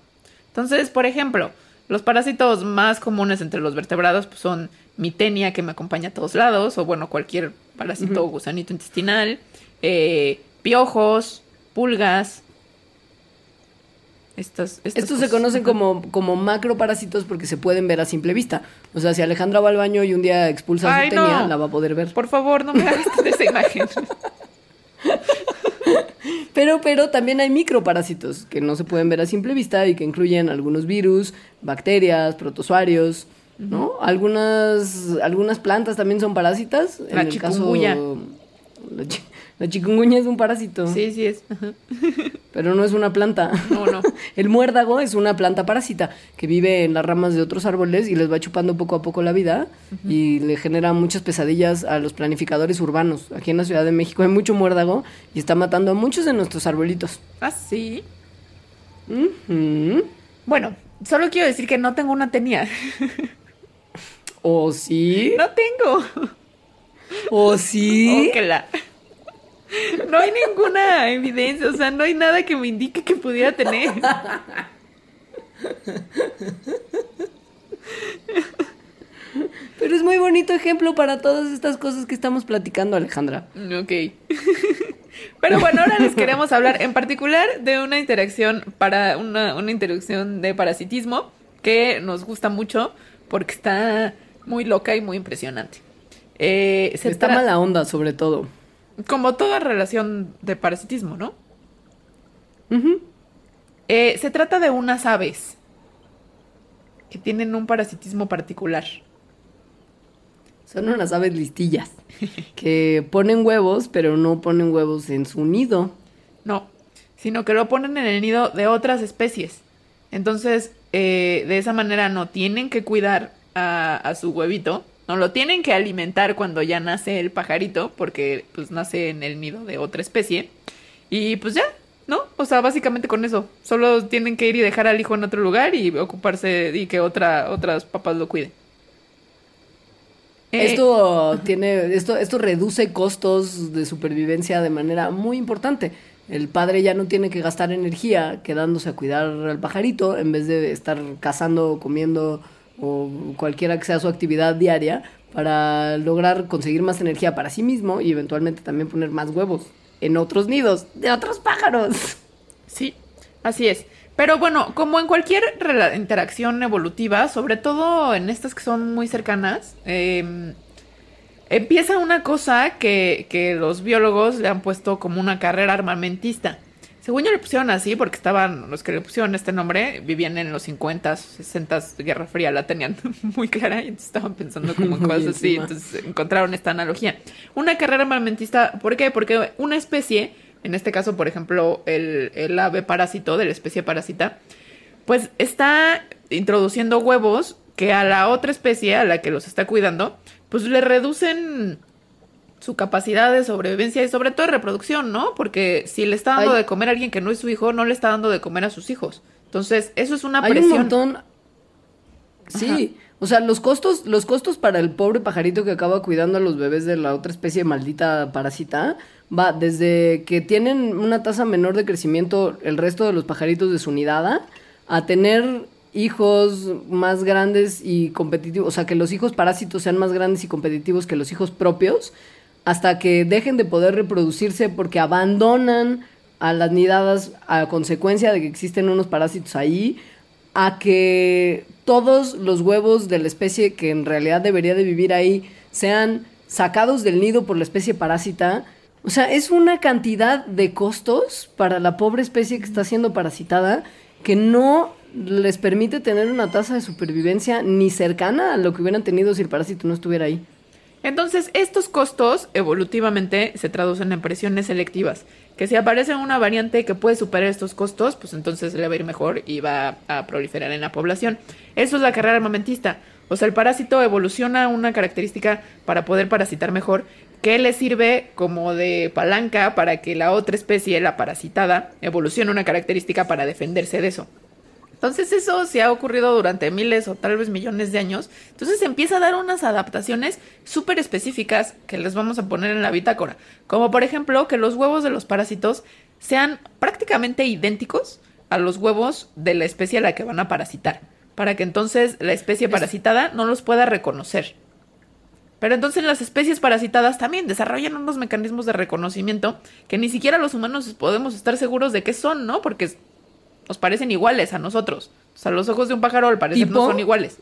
Entonces, por ejemplo, los parásitos más comunes entre los vertebrados pues, son mitenia, que me acompaña a todos lados, o bueno, cualquier parásito o gusanito intestinal, eh, piojos, pulgas. Estas, estas Estos se conocen como, como macroparásitos porque se pueden ver a simple vista. O sea, si Alejandra va al baño y un día expulsa Ay, su tenia, no. la va a poder ver. Por favor, no me hagas [laughs] esa imagen. Pero, pero también hay microparásitos que no se pueden ver a simple vista y que incluyen algunos virus, bacterias, protozoarios, ¿no? Algunas, algunas plantas también son parásitas. La el caso- la, chi- la chikungunya es un parásito, Sí, sí es. Ajá. [laughs] pero no es una planta. No, no. [laughs] El muérdago es una planta parásita que vive en las ramas de otros árboles y les va chupando poco a poco la vida y le genera muchas pesadillas a los planificadores urbanos. Aquí en la Ciudad de México hay mucho muérdago y está matando a muchos de nuestros arbolitos. Ah, sí. Bueno, solo quiero decir que no tengo una tenia. [laughs] ¿O sí? No tengo. ¿O sí? Oh, No hay ninguna evidencia, o sea, no hay nada que me indique que pudiera tener. Pero es muy bonito ejemplo para todas estas cosas que estamos platicando, Alejandra. Ok. Pero bueno, ahora les queremos hablar en particular de una interacción para una, una interacción de parasitismo que nos gusta mucho porque está muy loca y muy impresionante. Eh, se Está mala onda, sobre todo. Como toda relación de parasitismo, ¿no? Eh, se trata de unas aves que tienen un parasitismo particular. Son unas aves listillas que ponen huevos, pero no ponen huevos en su nido. No, sino que lo ponen en el nido de otras especies. Entonces, eh, de esa manera no tienen que cuidar a, su huevito, no lo tienen que alimentar cuando ya nace el pajarito, porque pues nace en el nido de otra especie. Y pues ya, ¿no? O sea, básicamente con eso. Solo tienen que ir y dejar al hijo en otro lugar y ocuparse y que otra, otras papas lo cuiden. Eh, Esto tiene, esto, esto reduce costos de supervivencia de manera muy importante. El padre ya no tiene que gastar energía quedándose a cuidar al pajarito en vez de estar cazando, comiendo o cualquiera que sea su actividad diaria para lograr conseguir más energía para sí mismo y eventualmente también poner más huevos en otros nidos de otros pájaros. Sí, así es. Pero bueno, como en cualquier interacción evolutiva, sobre todo en estas que son muy cercanas, eh, empieza una cosa que, que los biólogos le han puesto como una carrera armamentista. Según yo le pusieron así, porque estaban, los que le pusieron este nombre, vivían en los 50, 60, Guerra Fría, la tenían [laughs] muy clara y entonces estaban pensando como [laughs] en cosas así, entonces encontraron esta analogía. Una carrera armamentista, ¿por qué? Porque una especie, en este caso, por ejemplo, el, el ave parásito de la especie parásita, pues está introduciendo huevos que a la otra especie, a la que los está cuidando, pues le reducen su capacidad de sobrevivencia y sobre todo de reproducción, ¿no? Porque si le está dando de comer a alguien que no es su hijo, no le está dando de comer a sus hijos. Entonces, eso es una Hay presión. un montón. Sí, o sea, los costos, los costos para el pobre pajarito que acaba cuidando a los bebés de la otra especie de maldita parásita va desde que tienen una tasa menor de crecimiento el resto de los pajaritos de su nidada a tener hijos más grandes y competitivos, o sea, que los hijos parásitos sean más grandes y competitivos que los hijos propios, hasta que dejen de poder reproducirse porque abandonan a las nidadas a consecuencia de que existen unos parásitos ahí, a que todos los huevos de la especie que en realidad debería de vivir ahí sean sacados del nido por la especie parásita. O sea, es una cantidad de costos para la pobre especie que está siendo parasitada que no les permite tener una tasa de supervivencia ni cercana a lo que hubieran tenido si el parásito no estuviera ahí. Entonces, estos costos evolutivamente se traducen en presiones selectivas, que si aparece una variante que puede superar estos costos, pues entonces le va a ir mejor y va a proliferar en la población. Eso es la carrera armamentista. O sea, el parásito evoluciona una característica para poder parasitar mejor, que le sirve como de palanca para que la otra especie, la parasitada, evolucione una característica para defenderse de eso. Entonces eso se ha ocurrido durante miles o tal vez millones de años. Entonces se empieza a dar unas adaptaciones súper específicas que les vamos a poner en la bitácora. Como por ejemplo que los huevos de los parásitos sean prácticamente idénticos a los huevos de la especie a la que van a parasitar. Para que entonces la especie parasitada no los pueda reconocer. Pero entonces las especies parasitadas también desarrollan unos mecanismos de reconocimiento que ni siquiera los humanos podemos estar seguros de qué son, ¿no? Porque nos parecen iguales a nosotros. O sea, los ojos de un pájaro al parecer no son iguales.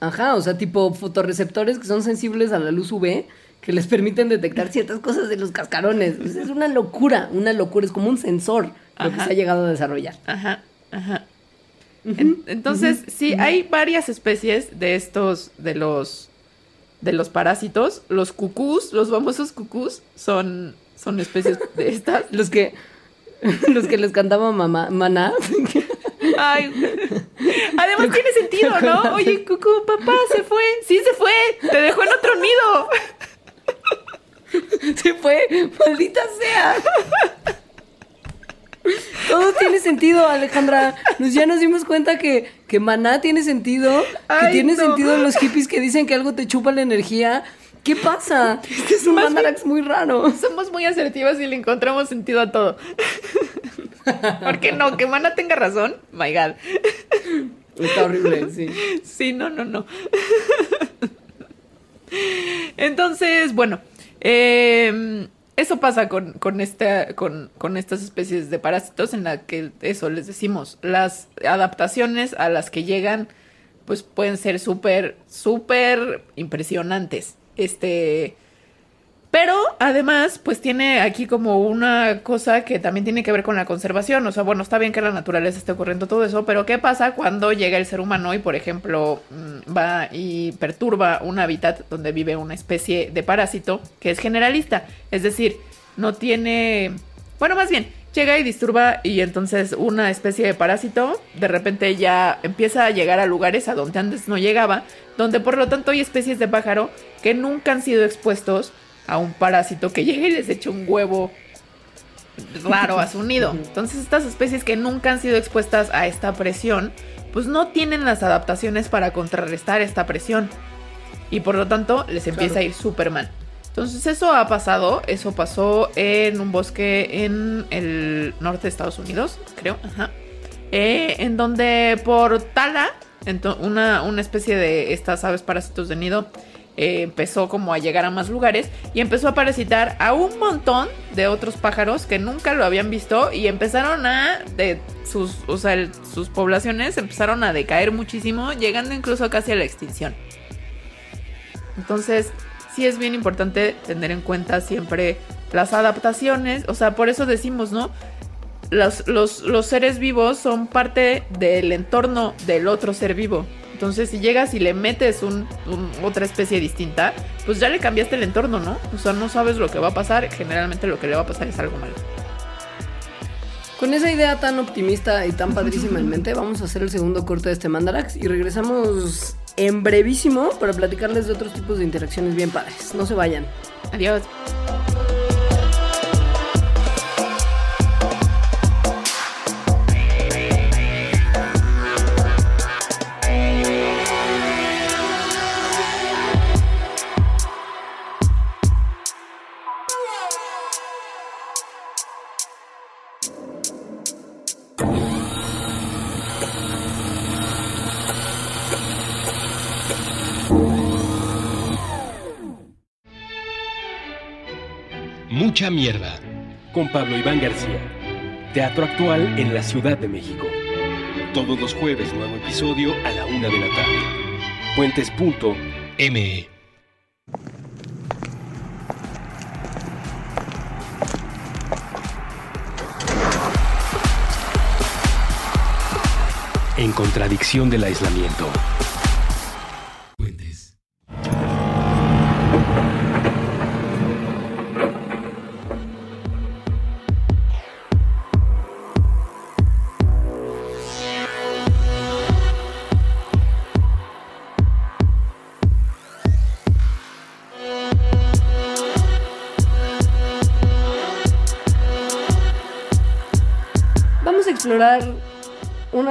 Ajá, o sea, tipo fotorreceptores que son sensibles a la luz UV que les permiten detectar ciertas cosas de los cascarones. Pues es una locura, una locura, es como un sensor lo que se ha llegado a desarrollar. Ajá, ajá. entonces, sí, hay varias especies de estos, de los, de los parásitos. Los cucús, los famosos cucús, son, son especies de estas. [laughs] los que, [laughs] Los que les cantaba mamá, maná. Ay. Además tiene sentido, ¿no? Oye, Cucu, papá se fue. Sí se fue. Te dejó en otro nido. Se fue. Maldita sea. Todo tiene sentido, Alejandra. Nos, ya nos dimos cuenta que, que maná tiene sentido, que tiene sentido los hippies que dicen que algo te chupa la energía, ¿Qué pasa? [laughs] Este es un mandarax muy raro. Somos muy asertivas y le encontramos sentido a todo. [laughs] ¿Por qué no? Que Mana tenga razón. My God. Está horrible, sí. Sí, no, no, no. Entonces, bueno, em, eso pasa con, con, esta, con, con, estas especies de parásitos en la que eso les decimos, las adaptaciones a las que llegan pues pueden ser súper, súper impresionantes. Este. Pero además, pues tiene aquí como una cosa que también tiene que ver con la conservación. O sea, bueno, está bien que la naturaleza esté ocurriendo todo eso, pero ¿qué pasa cuando llega el ser humano y, por ejemplo, mm, va y perturba un hábitat donde vive una especie de parásito que es generalista? Es decir, no tiene. Bueno, más bien, llega y disturba y entonces una especie de parásito de repente ya empieza a llegar a lugares a donde antes no llegaba, donde por lo tanto hay especies de pájaro que nunca han sido expuestos a un parásito que llega y les echa un huevo raro a su nido. Entonces estas especies que nunca han sido expuestas a esta presión, pues no tienen las adaptaciones para contrarrestar esta presión. Y por lo tanto les empieza a ir súper mal. Entonces eso ha pasado, eso pasó en un bosque en el norte de Estados Unidos, creo, ajá. Eh, en donde por tala, una, especie de estas aves parásitos de nido, eh, empezó como a llegar a más lugares y empezó a parasitar a un montón de otros pájaros que nunca lo habían visto y empezaron a, sus, o sea, sus poblaciones empezaron a decaer muchísimo, llegando incluso casi a la extinción. Entonces, sí es bien importante tener en cuenta siempre las adaptaciones, o sea, por eso decimos, ¿no? Los, los, seres vivos son parte del entorno del otro ser vivo. Entonces, si llegas y le metes un, otra especie distinta, pues ya le cambiaste el entorno, ¿no? O sea, no sabes lo que va a pasar. Generalmente lo que le va a pasar es algo malo. Con esa idea tan optimista y tan padrísima en mente, vamos a hacer el segundo corte de este Mandarax y regresamos en brevísimo para platicarles de otros tipos de interacciones bien padres. No se vayan. Adiós. Mierda. Con Pablo Iván García. Teatro actual en la Ciudad de México. Todos los jueves nuevo episodio a la una de la tarde. Puentes.me. En contradicción del aislamiento.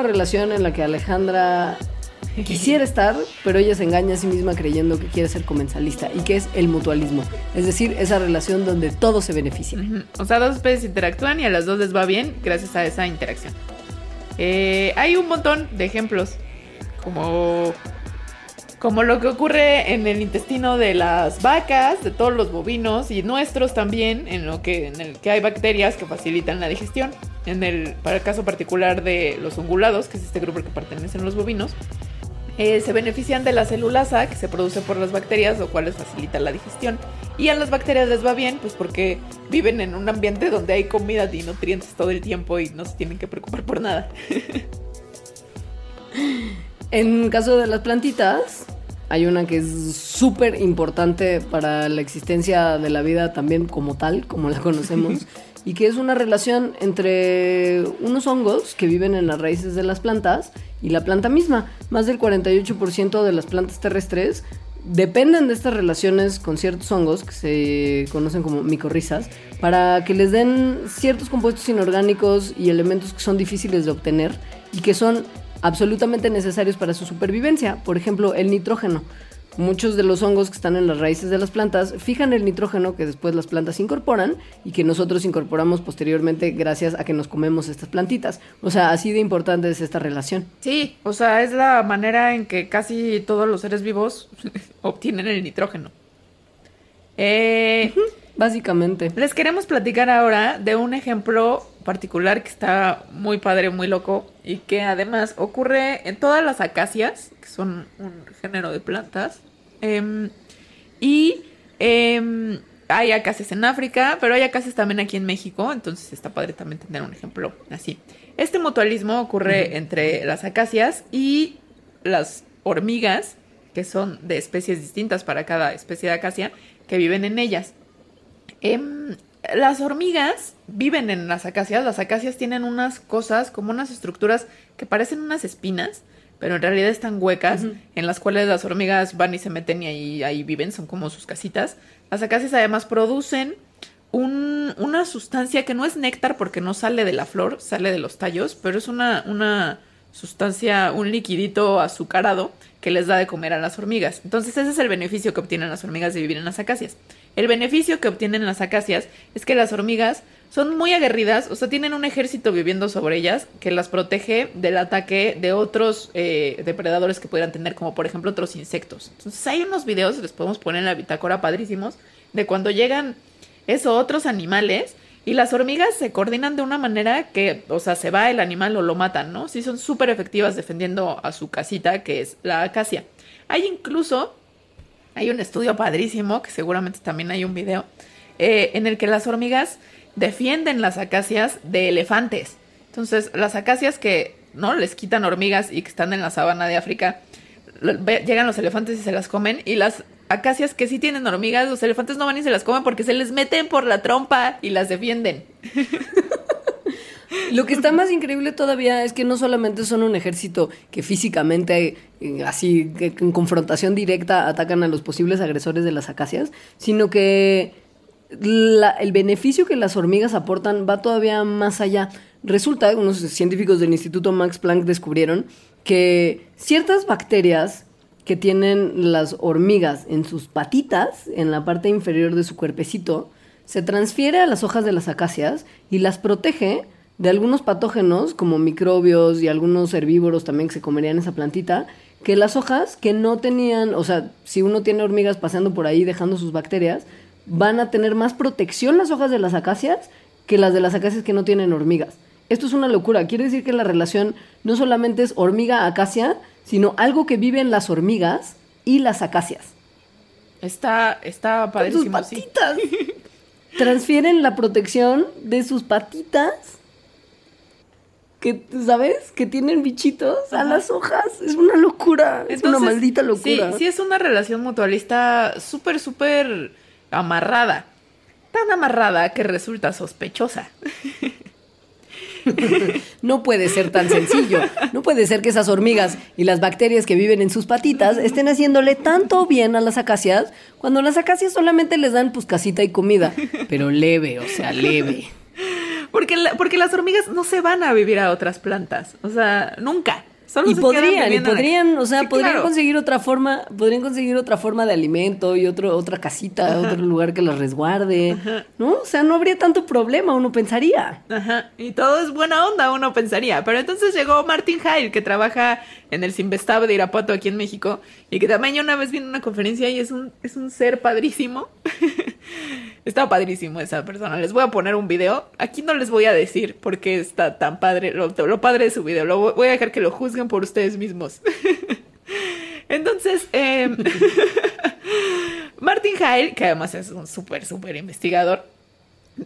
Relación en la que Alejandra quisiera estar, pero ella se engaña a sí misma creyendo que quiere ser comensalista y que es el mutualismo, es decir, esa relación donde todos se benefician. O sea, dos especies interactúan y a las dos les va bien gracias a esa interacción. Eh, hay un montón de ejemplos, como, como lo que ocurre en el intestino de las vacas, de todos los bovinos y nuestros también, en, lo que, en el que hay bacterias que facilitan la digestión. En el, para el caso particular de los ungulados, que es este grupo al que pertenecen los bovinos, eh, se benefician de la celulasa que se produce por las bacterias, lo cual les facilita la digestión. Y a las bacterias les va bien, pues porque viven en un ambiente donde hay comida y nutrientes todo el tiempo y no se tienen que preocupar por nada. [laughs] En caso de las plantitas, hay una que es súper importante para la existencia de la vida también como tal, como la conocemos, [laughs] y que es una relación entre unos hongos que viven en las raíces de las plantas y la planta misma. Más del 48% de las plantas terrestres dependen de estas relaciones con ciertos hongos que se conocen como micorrizas para que les den ciertos compuestos inorgánicos y elementos que son difíciles de obtener y que son absolutamente necesarios para su supervivencia. Por ejemplo, el nitrógeno. Muchos de los hongos que están en las raíces de las plantas fijan el nitrógeno que después las plantas incorporan y que nosotros incorporamos posteriormente gracias a que nos comemos estas plantitas. O sea, así de importante es esta relación. Sí, o sea, es la manera en que casi todos los seres vivos [laughs] obtienen el nitrógeno. Eh, Básicamente. Les queremos platicar ahora de un ejemplo particular que está muy padre, muy loco y que además ocurre en todas las acacias, que son un género de plantas. Em, y em, hay acacias en África, pero hay acacias también aquí en México, entonces está padre también tener un ejemplo así. Este mutualismo ocurre entre las acacias y las hormigas, que son de especies distintas para cada especie de acacia, que viven en ellas. Em, las hormigas viven en las acacias. Las acacias tienen unas cosas, como unas estructuras que parecen unas espinas, pero en realidad están huecas, en las cuales las hormigas van y se meten y ahí, ahí viven, son como sus casitas. Las acacias además producen un- una sustancia que no es néctar porque no sale de la flor, sale de los tallos, pero es una, una sustancia, un liquidito azucarado que les da de comer a las hormigas. Entonces ese es el beneficio que obtienen las hormigas de vivir en las acacias. El beneficio que obtienen las acacias es que las hormigas son muy aguerridas, o sea, tienen un ejército viviendo sobre ellas que las protege del ataque de otros eh, depredadores que pudieran tener, como por ejemplo otros insectos. Entonces hay unos videos, les podemos poner en la bitácora padrísimos, de cuando llegan eso, otros animales, y las hormigas se coordinan de una manera que, o sea, se va el animal o lo matan, ¿no? Sí, son súper efectivas defendiendo a su casita, que es la acacia. Hay incluso, hay un estudio padrísimo, que seguramente también hay un video, eh, en el que las hormigas defienden las acacias de elefantes. Entonces, las acacias que, ¿no? Les quitan hormigas y que están en la sabana de África, llegan los elefantes y se las comen, y las acacias que sí tienen hormigas, los elefantes no van y se las comen porque se les meten por la trompa y las defienden. Lo que está más increíble todavía es que no solamente son un ejército que físicamente, eh, así, en confrontación directa atacan a los posibles agresores de las acacias, sino que el beneficio que las hormigas aportan va todavía más allá. Resulta, unos científicos del Instituto Max Planck descubrieron que ciertas bacterias que tienen las hormigas en sus patitas, en la parte inferior de su cuerpecito, se transfiere a las hojas de las acacias y las protege de algunos patógenos como microbios y algunos herbívoros también que se comerían esa plantita, que las hojas que no tenían, o sea, si uno tiene hormigas paseando por ahí dejando sus bacterias, van a tener más protección las hojas de las acacias que las de las acacias que no tienen hormigas. Esto es una locura. Quiere decir que la relación no solamente es hormiga-acacia, sino algo que vive en las hormigas y las acacias. Está, está Con sus padrísimo, sí. patitas. [laughs] Transfieren la protección de sus patitas. Que, ¿sabes? Que tienen bichitos a las hojas. Es una locura. es una maldita locura. Sí, sí es una relación mutualista súper, súper amarrada. Tan amarrada que resulta sospechosa. [laughs] [laughs] No puede ser tan sencillo. No puede ser que esas hormigas y las bacterias que viven en sus patitas estén haciéndole tanto bien a las acacias cuando las acacias solamente les dan pues casita y comida. Pero leve, o sea, leve. Porque, porque las hormigas no se van a vivir a otras plantas. O sea, nunca. Solo Y se podrían, y podrían, o sea, Sí, podrían claro. conseguir otra forma, podrían conseguir otra forma de alimento y otro, otra casita, otro lugar que las resguarde, ¿no? O sea, no habría tanto problema, uno pensaría. Ajá, y todo es buena onda, uno pensaría. Pero entonces llegó Martin Heil, que trabaja en el Simvestab de Irapuato aquí en México, y que también yo una vez vino a una conferencia y es un, es un ser padrísimo. [laughs] Estaba padrísimo esa persona. Les voy a poner un video. Aquí no les voy a decir por qué está tan padre, lo, padre de su video. Lo voy- a dejar que lo juzguen por ustedes mismos. [laughs] Entonces, eh, [laughs] Martin Heil, que además es un súper, súper investigador,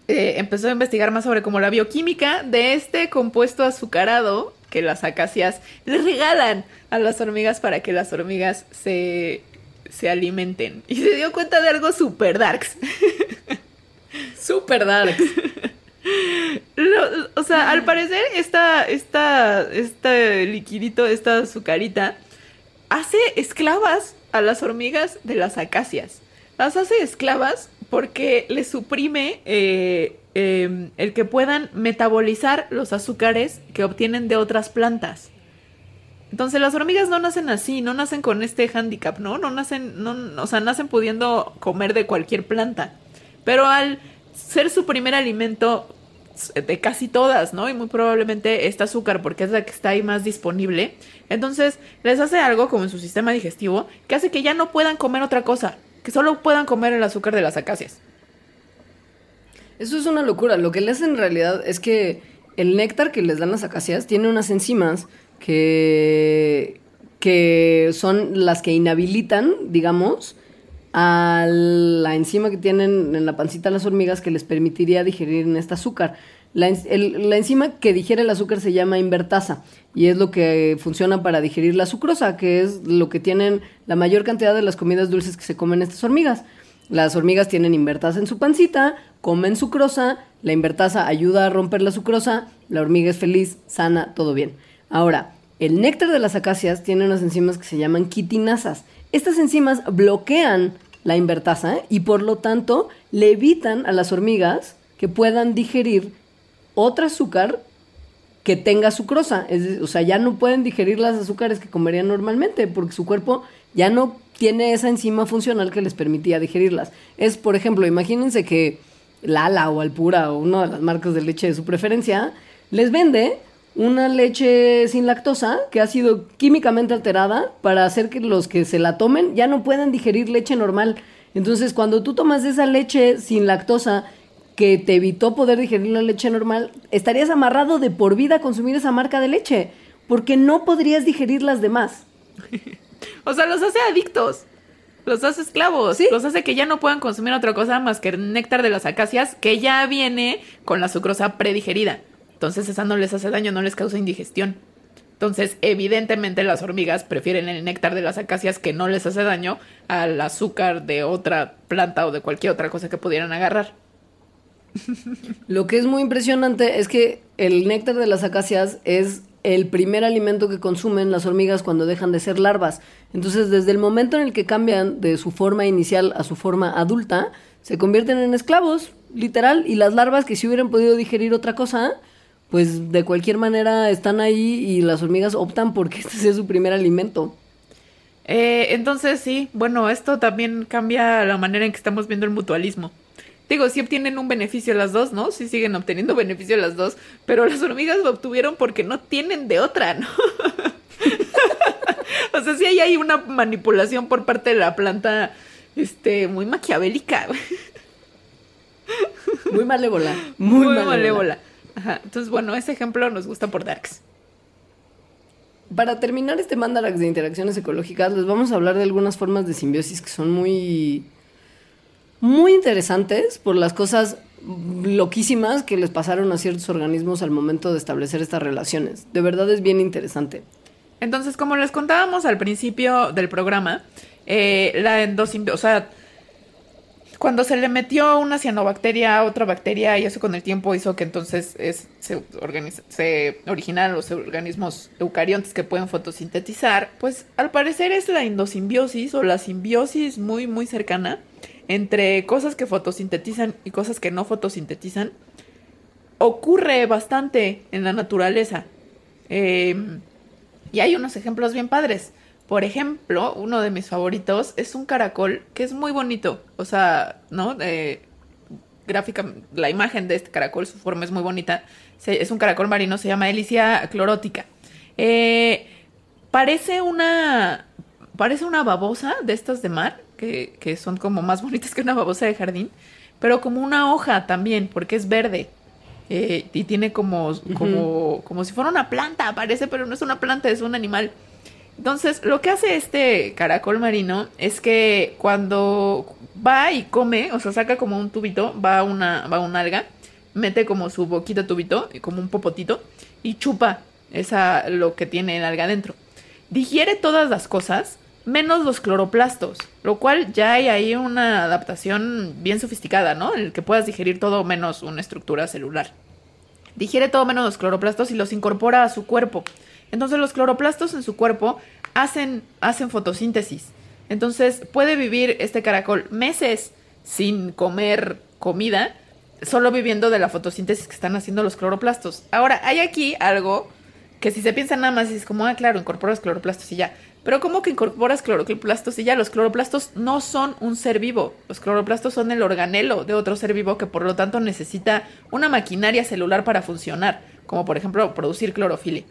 eh, empezó a investigar más sobre como la bioquímica de este compuesto azucarado que las acacias le regalan a las hormigas para que las hormigas se, se alimenten. Y se dio cuenta de algo super darks. [laughs] Super dark. Lo- o sea, al parecer, esta, esta, este liquidito, esta azucarita, hace esclavas a las hormigas de las acacias. Las hace esclavas porque les suprime eh, eh, el que puedan metabolizar los azúcares que obtienen de otras plantas. Entonces las hormigas no nacen así, no nacen con este handicap, ¿no? No nacen, no, o sea, nacen pudiendo comer de cualquier planta. Pero al ser su primer alimento de casi todas, ¿no? Y muy probablemente este azúcar, porque es la que está ahí más disponible. Entonces les hace algo como en su sistema digestivo que hace que ya no puedan comer otra cosa, que solo puedan comer el azúcar de las acacias. Eso es una locura. Lo que le hace en realidad es que el néctar que les dan las acacias tiene unas enzimas que, que son las que inhabilitan, digamos, a la enzima que tienen en la pancita las hormigas que les permitiría digerir en este azúcar. La, la enzima que digiere el azúcar se llama invertasa y es lo que funciona para digerir la sucrosa, que es lo que tienen la mayor cantidad de las comidas dulces que se comen estas hormigas. Las hormigas tienen invertasa en su pancita, comen sucrosa, la invertasa ayuda a romper la sucrosa, la hormiga es feliz, sana, todo bien. Ahora, el néctar de las acacias tiene unas enzimas que se llaman quitinasas. Estas enzimas bloquean la invertasa y por lo tanto le evitan a las hormigas que puedan digerir otro azúcar que tenga sucrosa. Es o sea, ya no pueden digerir las azúcares que comerían normalmente porque su cuerpo ya no tiene esa enzima funcional que les permitía digerirlas. Es, por ejemplo, imagínense que Lala o Alpura o una de las marcas de leche de su preferencia les vende una leche sin lactosa que ha sido químicamente alterada para hacer que los que se la tomen ya no puedan digerir leche normal. Entonces, cuando tú tomas esa leche sin lactosa que te evitó poder digerir la leche normal, estarías amarrado de por vida a consumir esa marca de leche, porque no podrías digerir las demás. [laughs] O sea, los hace adictos. Los hace esclavos. Sí. Los hace que ya no puedan consumir otra cosa más que el néctar de las acacias, que ya viene con la sucrosa predigerida. Entonces esa no les hace daño, no les causa indigestión. Entonces, evidentemente las hormigas prefieren el néctar de las acacias que no les hace daño al azúcar de otra planta o de cualquier otra cosa que pudieran agarrar. [laughs] Lo que es muy impresionante es que el néctar de las acacias es el primer alimento que consumen las hormigas cuando dejan de ser larvas. Entonces, desde el momento en el que cambian de su forma inicial a su forma adulta, se convierten en esclavos, literal, y las larvas que si hubieran podido digerir otra cosa, pues de cualquier manera están ahí y las hormigas optan porque [laughs] este sea su primer alimento. Eh, entonces, sí, bueno, esto también cambia la manera en que estamos viendo el mutualismo. Digo, sí obtienen un beneficio las dos, ¿no? Sí siguen obteniendo [laughs] beneficio las dos, pero las hormigas lo obtuvieron porque no tienen de otra, ¿no? [laughs] o sea, sí hay ahí una manipulación por parte de la planta, este, muy maquiavélica. Muy malévola. Muy, muy, malévola. malévola. Ajá. Entonces, bueno, ese ejemplo nos gusta por Darks. Para terminar este mandarax de interacciones ecológicas, les vamos a hablar de algunas formas de simbiosis que son muy, muy interesantes por las cosas loquísimas que les pasaron a ciertos organismos al momento de establecer estas relaciones. De verdad es bien interesante. Entonces, como les contábamos al principio del programa, eh, la endosimbiosis, o sea, cuando se le metió una cianobacteria a otra bacteria y eso con el tiempo hizo que entonces es- se, se originaran los organismos eucariontes que pueden fotosintetizar, pues al parecer es la endosimbiosis o la simbiosis muy muy cercana entre cosas que fotosintetizan y cosas que no fotosintetizan ocurre bastante en la naturaleza. Eh, y hay unos ejemplos bien padres. Por ejemplo, uno de mis favoritos es un caracol que es muy bonito. O sea, ¿no? Eh, gráfica, la imagen de este caracol, su forma es muy bonita. Se- es un caracol marino, se llama Elicia clorótica. Eh, parece una. Parece una babosa de estas de mar, que, que son como más [laughs] bonitas que una babosa de jardín, pero como una hoja también, porque es verde. Eh, y tiene como, como, como si fuera una planta, parece, pero no es una planta, es un animal. Entonces, lo que hace este caracol marino es que cuando va y come, o sea, saca como un tubito, va una, va un alga, mete como su boquita tubito, como un popotito, y chupa esa, lo que tiene el alga dentro. Digiere todas las cosas, menos los cloroplastos, lo cual ya hay ahí una adaptación bien sofisticada, ¿no? El que puedas digerir todo menos una estructura celular. Digiere todo menos los cloroplastos y los incorpora a su cuerpo. Entonces los cloroplastos en su cuerpo hacen, hacen fotosíntesis. Entonces puede vivir este caracol meses sin comer comida, solo viviendo de la fotosíntesis que están haciendo los cloroplastos. Ahora, hay aquí algo que si se piensa nada más es como, ah, claro, incorporas cloroplastos y ya. Pero ¿cómo que incorporas cloroplastos y ya? Los cloroplastos no son un ser vivo. Los cloroplastos son el organelo de otro ser vivo que por lo tanto necesita una maquinaria celular para funcionar, como por ejemplo producir clorofila.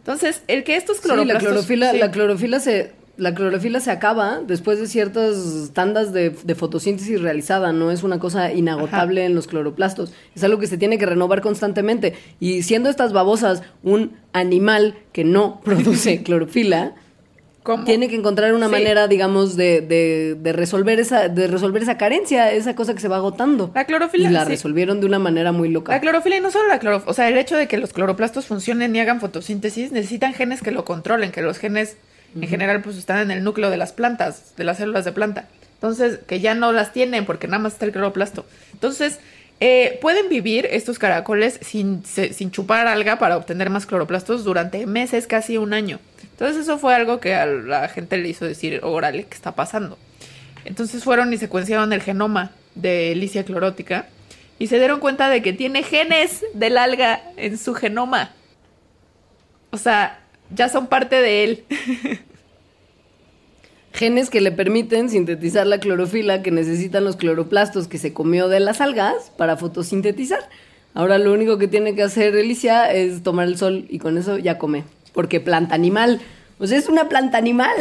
Entonces, el que estos Sí, la cloroplastos... clorofila, sí. la clorofila se, la clorofila se acaba después de ciertas tandas de, de fotosíntesis realizada, no es una cosa inagotable en los cloroplastos, es algo que se tiene que renovar constantemente. Y siendo estas babosas un animal que no produce [laughs] clorofila, ¿Cómo? tiene que encontrar una Sí. manera, digamos, de, de, de resolver esa, de resolver esa carencia, esa cosa que se va agotando. La clorofila, Y la sí. resolvieron de una manera muy loca. La clorofila y no solo la clorofila, o sea, el hecho de que los cloroplastos funcionen y hagan fotosíntesis, necesitan genes que lo controlen, que los genes en general pues están en el núcleo de las plantas, de las células de planta. Entonces, que ya no las tienen porque nada más está el cloroplasto. Entonces, eh, pueden vivir estos caracoles sin, se- sin chupar alga para obtener más cloroplastos durante meses, casi un año. Entonces, eso fue algo que a la gente le hizo decir, órale, ¿qué está pasando? Entonces fueron y secuenciaron el genoma de Licia clorótica y se dieron cuenta de que tiene genes del alga en su genoma. O sea, ya son parte de él. [laughs] Genes que le permiten sintetizar la clorofila que necesitan los cloroplastos que se comió de las algas para fotosintetizar. Ahora lo único que tiene que hacer Alicia es tomar el sol y con eso ya come. Porque planta animal. Sea, es una planta animal.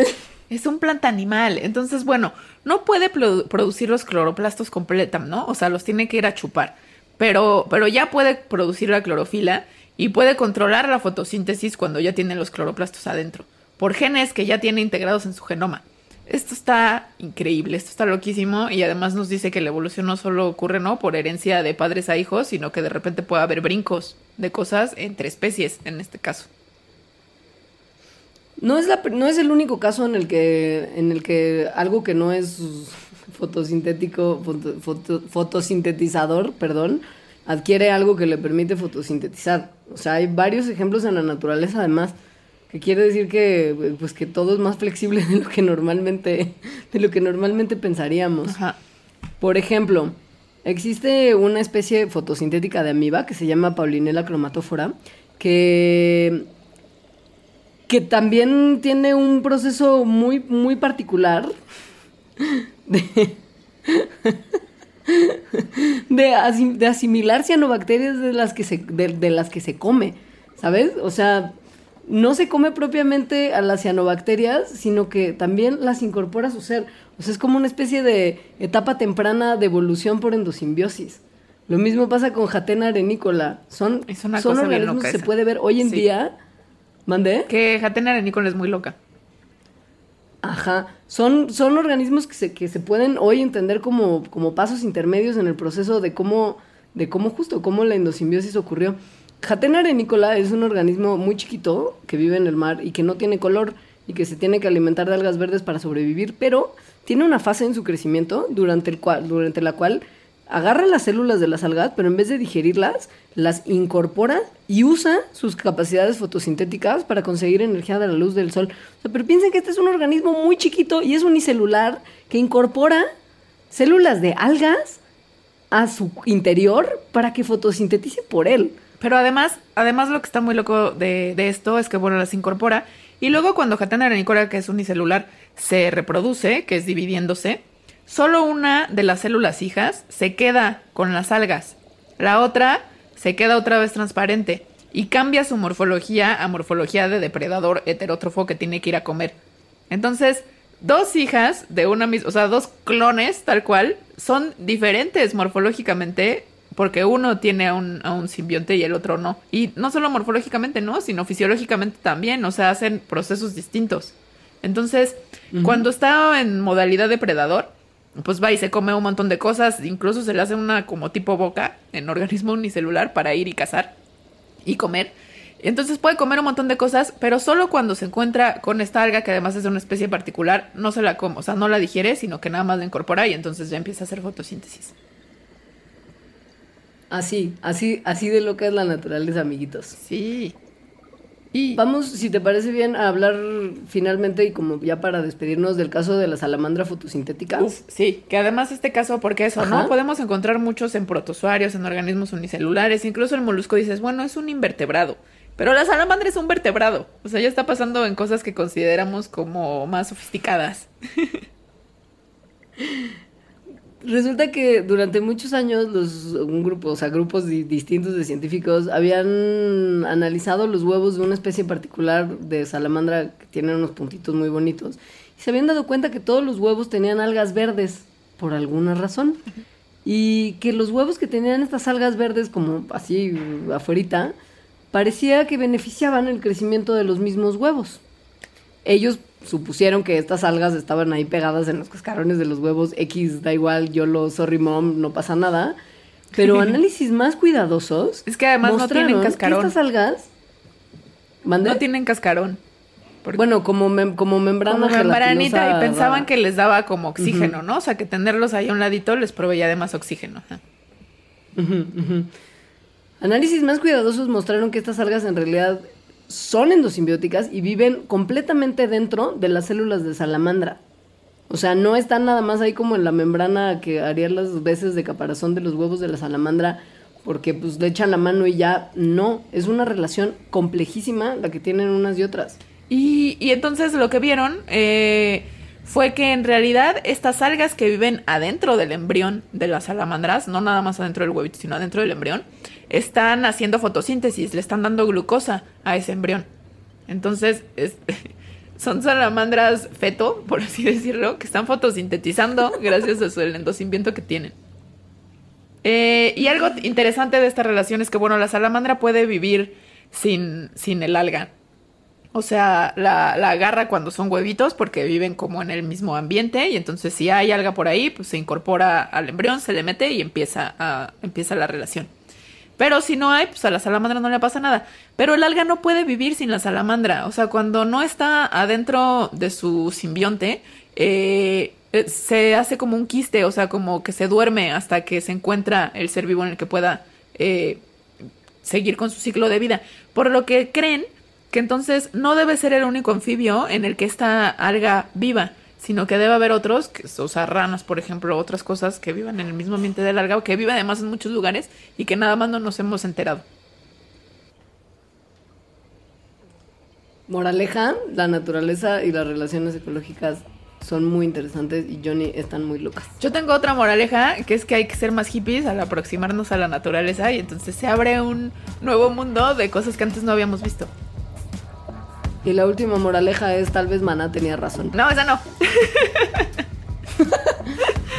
Es un planta animal. Entonces, bueno, no puede produ- producir los cloroplastos completa, ¿no? O sea, los tiene que ir a chupar. Pero, pero ya puede producir la clorofila y puede controlar la fotosíntesis cuando ya tiene los cloroplastos adentro. Por genes que ya tiene integrados en su genoma. Esto está increíble, esto está loquísimo y además nos dice que la evolución no solo ocurre, ¿no? Por herencia de padres a hijos, sino que de repente puede haber brincos de cosas entre especies en este caso. No es, la, no es el único caso en el que, en el que algo que no es fotosintético, foto- foto- fotosintetizador, perdón, adquiere algo que le permite fotosintetizar. O sea, hay varios ejemplos en la naturaleza además, que quiere decir que, pues, que todo es más flexible de lo que normalmente, de lo que normalmente pensaríamos. Ajá. Por ejemplo, existe una especie fotosintética de amiba que se llama Paulinella chromatófora, que, que también tiene un proceso muy, muy particular [laughs] de, de, asim- de asimilar cianobacterias de las, que se, de, de las que se come, ¿sabes? O sea, no se come propiamente a las cianobacterias, sino que también las incorpora a su ser. O sea, es como una especie de etapa temprana de evolución por endosimbiosis. Lo mismo pasa con Jatena arenícola. Son, Es una son cosa organismos que se puede ver hoy en Sí. día. ¿Mandé? Que Jatena arenícola es muy loca. Ajá, son, son organismos que se, que se pueden hoy entender como, como pasos intermedios en el proceso de cómo, de cómo justo, cómo la endosimbiosis ocurrió. Jatena arenícola es un organismo muy chiquito que vive en el mar y que no tiene color y que se tiene que alimentar de algas verdes para sobrevivir, pero tiene una fase en su crecimiento durante, el cual, durante la cual agarra las células de las algas, pero en vez de digerirlas, las incorpora y usa sus capacidades fotosintéticas para conseguir energía de la luz del sol. O sea, pero piensen que este es un organismo muy chiquito y es unicelular que incorpora células de algas a su interior para que fotosintetice por él. Pero además, además lo que está muy loco de, esto es que, bueno, las incorpora. Y luego cuando Hatana Aranicora, que es unicelular, se reproduce, que es dividiéndose, solo una de las células hijas se queda con las algas. La otra se queda otra vez transparente y cambia su morfología a morfología de depredador heterótrofo que tiene que ir a comer. Entonces, dos hijas de una misma, o sea, dos clones tal cual, son diferentes morfológicamente porque uno tiene a un, a un simbionte y el otro no. Y no solo morfológicamente, no, sino fisiológicamente también, o sea, hacen procesos distintos. Entonces, cuando está en modalidad depredador, pues va y se come un montón de cosas, incluso se le hace una como tipo boca en organismo [laughs] unicelular para ir y cazar y comer. Entonces puede comer un montón de cosas, pero solo cuando se encuentra con esta alga, que además es de una especie particular, no se la come, o sea, no la digiere, sino que nada más la incorpora y entonces ya empieza a hacer fotosíntesis. Así, así, así de lo que es la naturaleza, amiguitos. Sí. Y Vamos, si te parece bien, a hablar finalmente y como ya para despedirnos del caso de la salamandra fotosintética. Uf, sí, que además este caso, porque eso, Ajá. ¿no? Podemos encontrar muchos en protozoarios, en organismos unicelulares, incluso el molusco dices, bueno, es un invertebrado. Pero la salamandra es un vertebrado. O sea, ya está pasando en cosas que consideramos como más sofisticadas. [laughs] Resulta que durante muchos años los un grupo, o sea, grupos di- distintos de científicos habían analizado los huevos de una especie particular de salamandra que tienen unos puntitos muy bonitos y se habían dado cuenta que todos los huevos tenían algas verdes por alguna razón y que los huevos que tenían estas algas verdes como así afuerita parecía que beneficiaban el crecimiento de los mismos huevos. Ellos supusieron que estas algas estaban ahí pegadas en los cascarones de los huevos. X, da igual, yo lo, sorry mom, no pasa nada. Pero [laughs] análisis más cuidadosos. Es que además no tienen que cascarón. estas algas. No tienen cascarón. Porque- Bueno, como, mem- como membrana. como membranita y pensaban rara. que les daba como oxígeno, ¿no? O sea, que tenerlos ahí a un ladito les proveía de más oxígeno. Análisis más cuidadosos mostraron que estas algas en realidad son endosimbióticas y viven completamente dentro de las células de salamandra. O sea, no están nada más ahí como en la membrana que haría las veces de caparazón de los huevos de la salamandra porque pues le echan la mano y ya no, es una relación complejísima la que tienen unas y otras. Y, y entonces lo que vieron eh, fue que en realidad estas algas que viven adentro del embrión de las salamandras, no nada más adentro del huevito, sino adentro del embrión, están haciendo fotosíntesis, le están dando glucosa a ese embrión. Entonces, es- [laughs] son salamandras feto, por así decirlo, que están fotosintetizando [laughs] gracias a su que tienen. Eh, y algo interesante de esta relación es que, bueno, la salamandra puede vivir sin, sin el alga. O sea, la, la agarra cuando son huevitos porque viven como en el mismo ambiente y entonces si hay alga por ahí, pues se incorpora al embrión, se le mete y empieza, a, empieza la relación. Pero si no hay, pues a la salamandra no le pasa nada. Pero el alga no puede vivir sin la salamandra. O sea, cuando no está adentro de su simbionte, eh, eh, se hace como un quiste, o sea, como que se duerme hasta que se encuentra el ser vivo en el que pueda eh, seguir con su ciclo de vida. Por lo que creen que entonces no debe ser el único anfibio en el que esta alga viva, sino que debe haber otros, que, o sea, ranas, por ejemplo, otras cosas que vivan en el mismo ambiente del alga, o que viven además en muchos lugares y que nada más no nos hemos enterado. Moraleja, la naturaleza y las relaciones ecológicas son muy interesantes y Johnny están muy locas. Yo tengo otra moraleja, que es que hay que ser más hippies al aproximarnos a la naturaleza y entonces se abre un nuevo mundo de cosas que antes no habíamos visto. Y la última moraleja es tal vez Maná tenía razón. No, esa no. [laughs]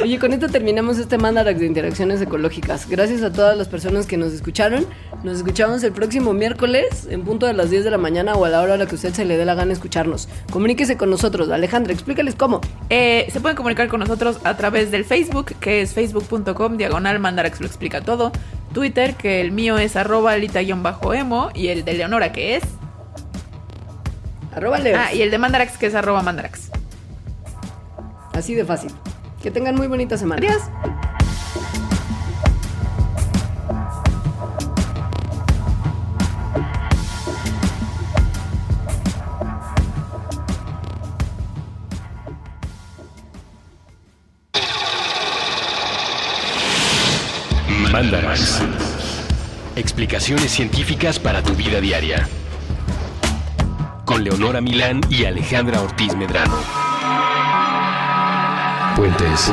Oye, con esto terminamos este Mandarax de interacciones ecológicas. Gracias a todas las personas que nos escucharon. Nos escuchamos el próximo miércoles en punto de las 10 de la mañana o a la hora a la que usted se le dé la gana escucharnos. Comuníquese con nosotros. Alejandra, explícales cómo. Eh, se pueden comunicar con nosotros a través del Facebook, que es facebook.com, diagonal Mandarax lo explica todo. Twitter, que el mío es arroba alita-emo, y el de Leonora, que es... Arroba Leos. Ah, y el de Mandarax, que es arroba Mandarax. Así de fácil. Que tengan muy bonita semana. Adiós. Píldoras. Explicaciones científicas para tu vida diaria. Leonora Milán y Alejandra Ortiz Medrano. Puentes.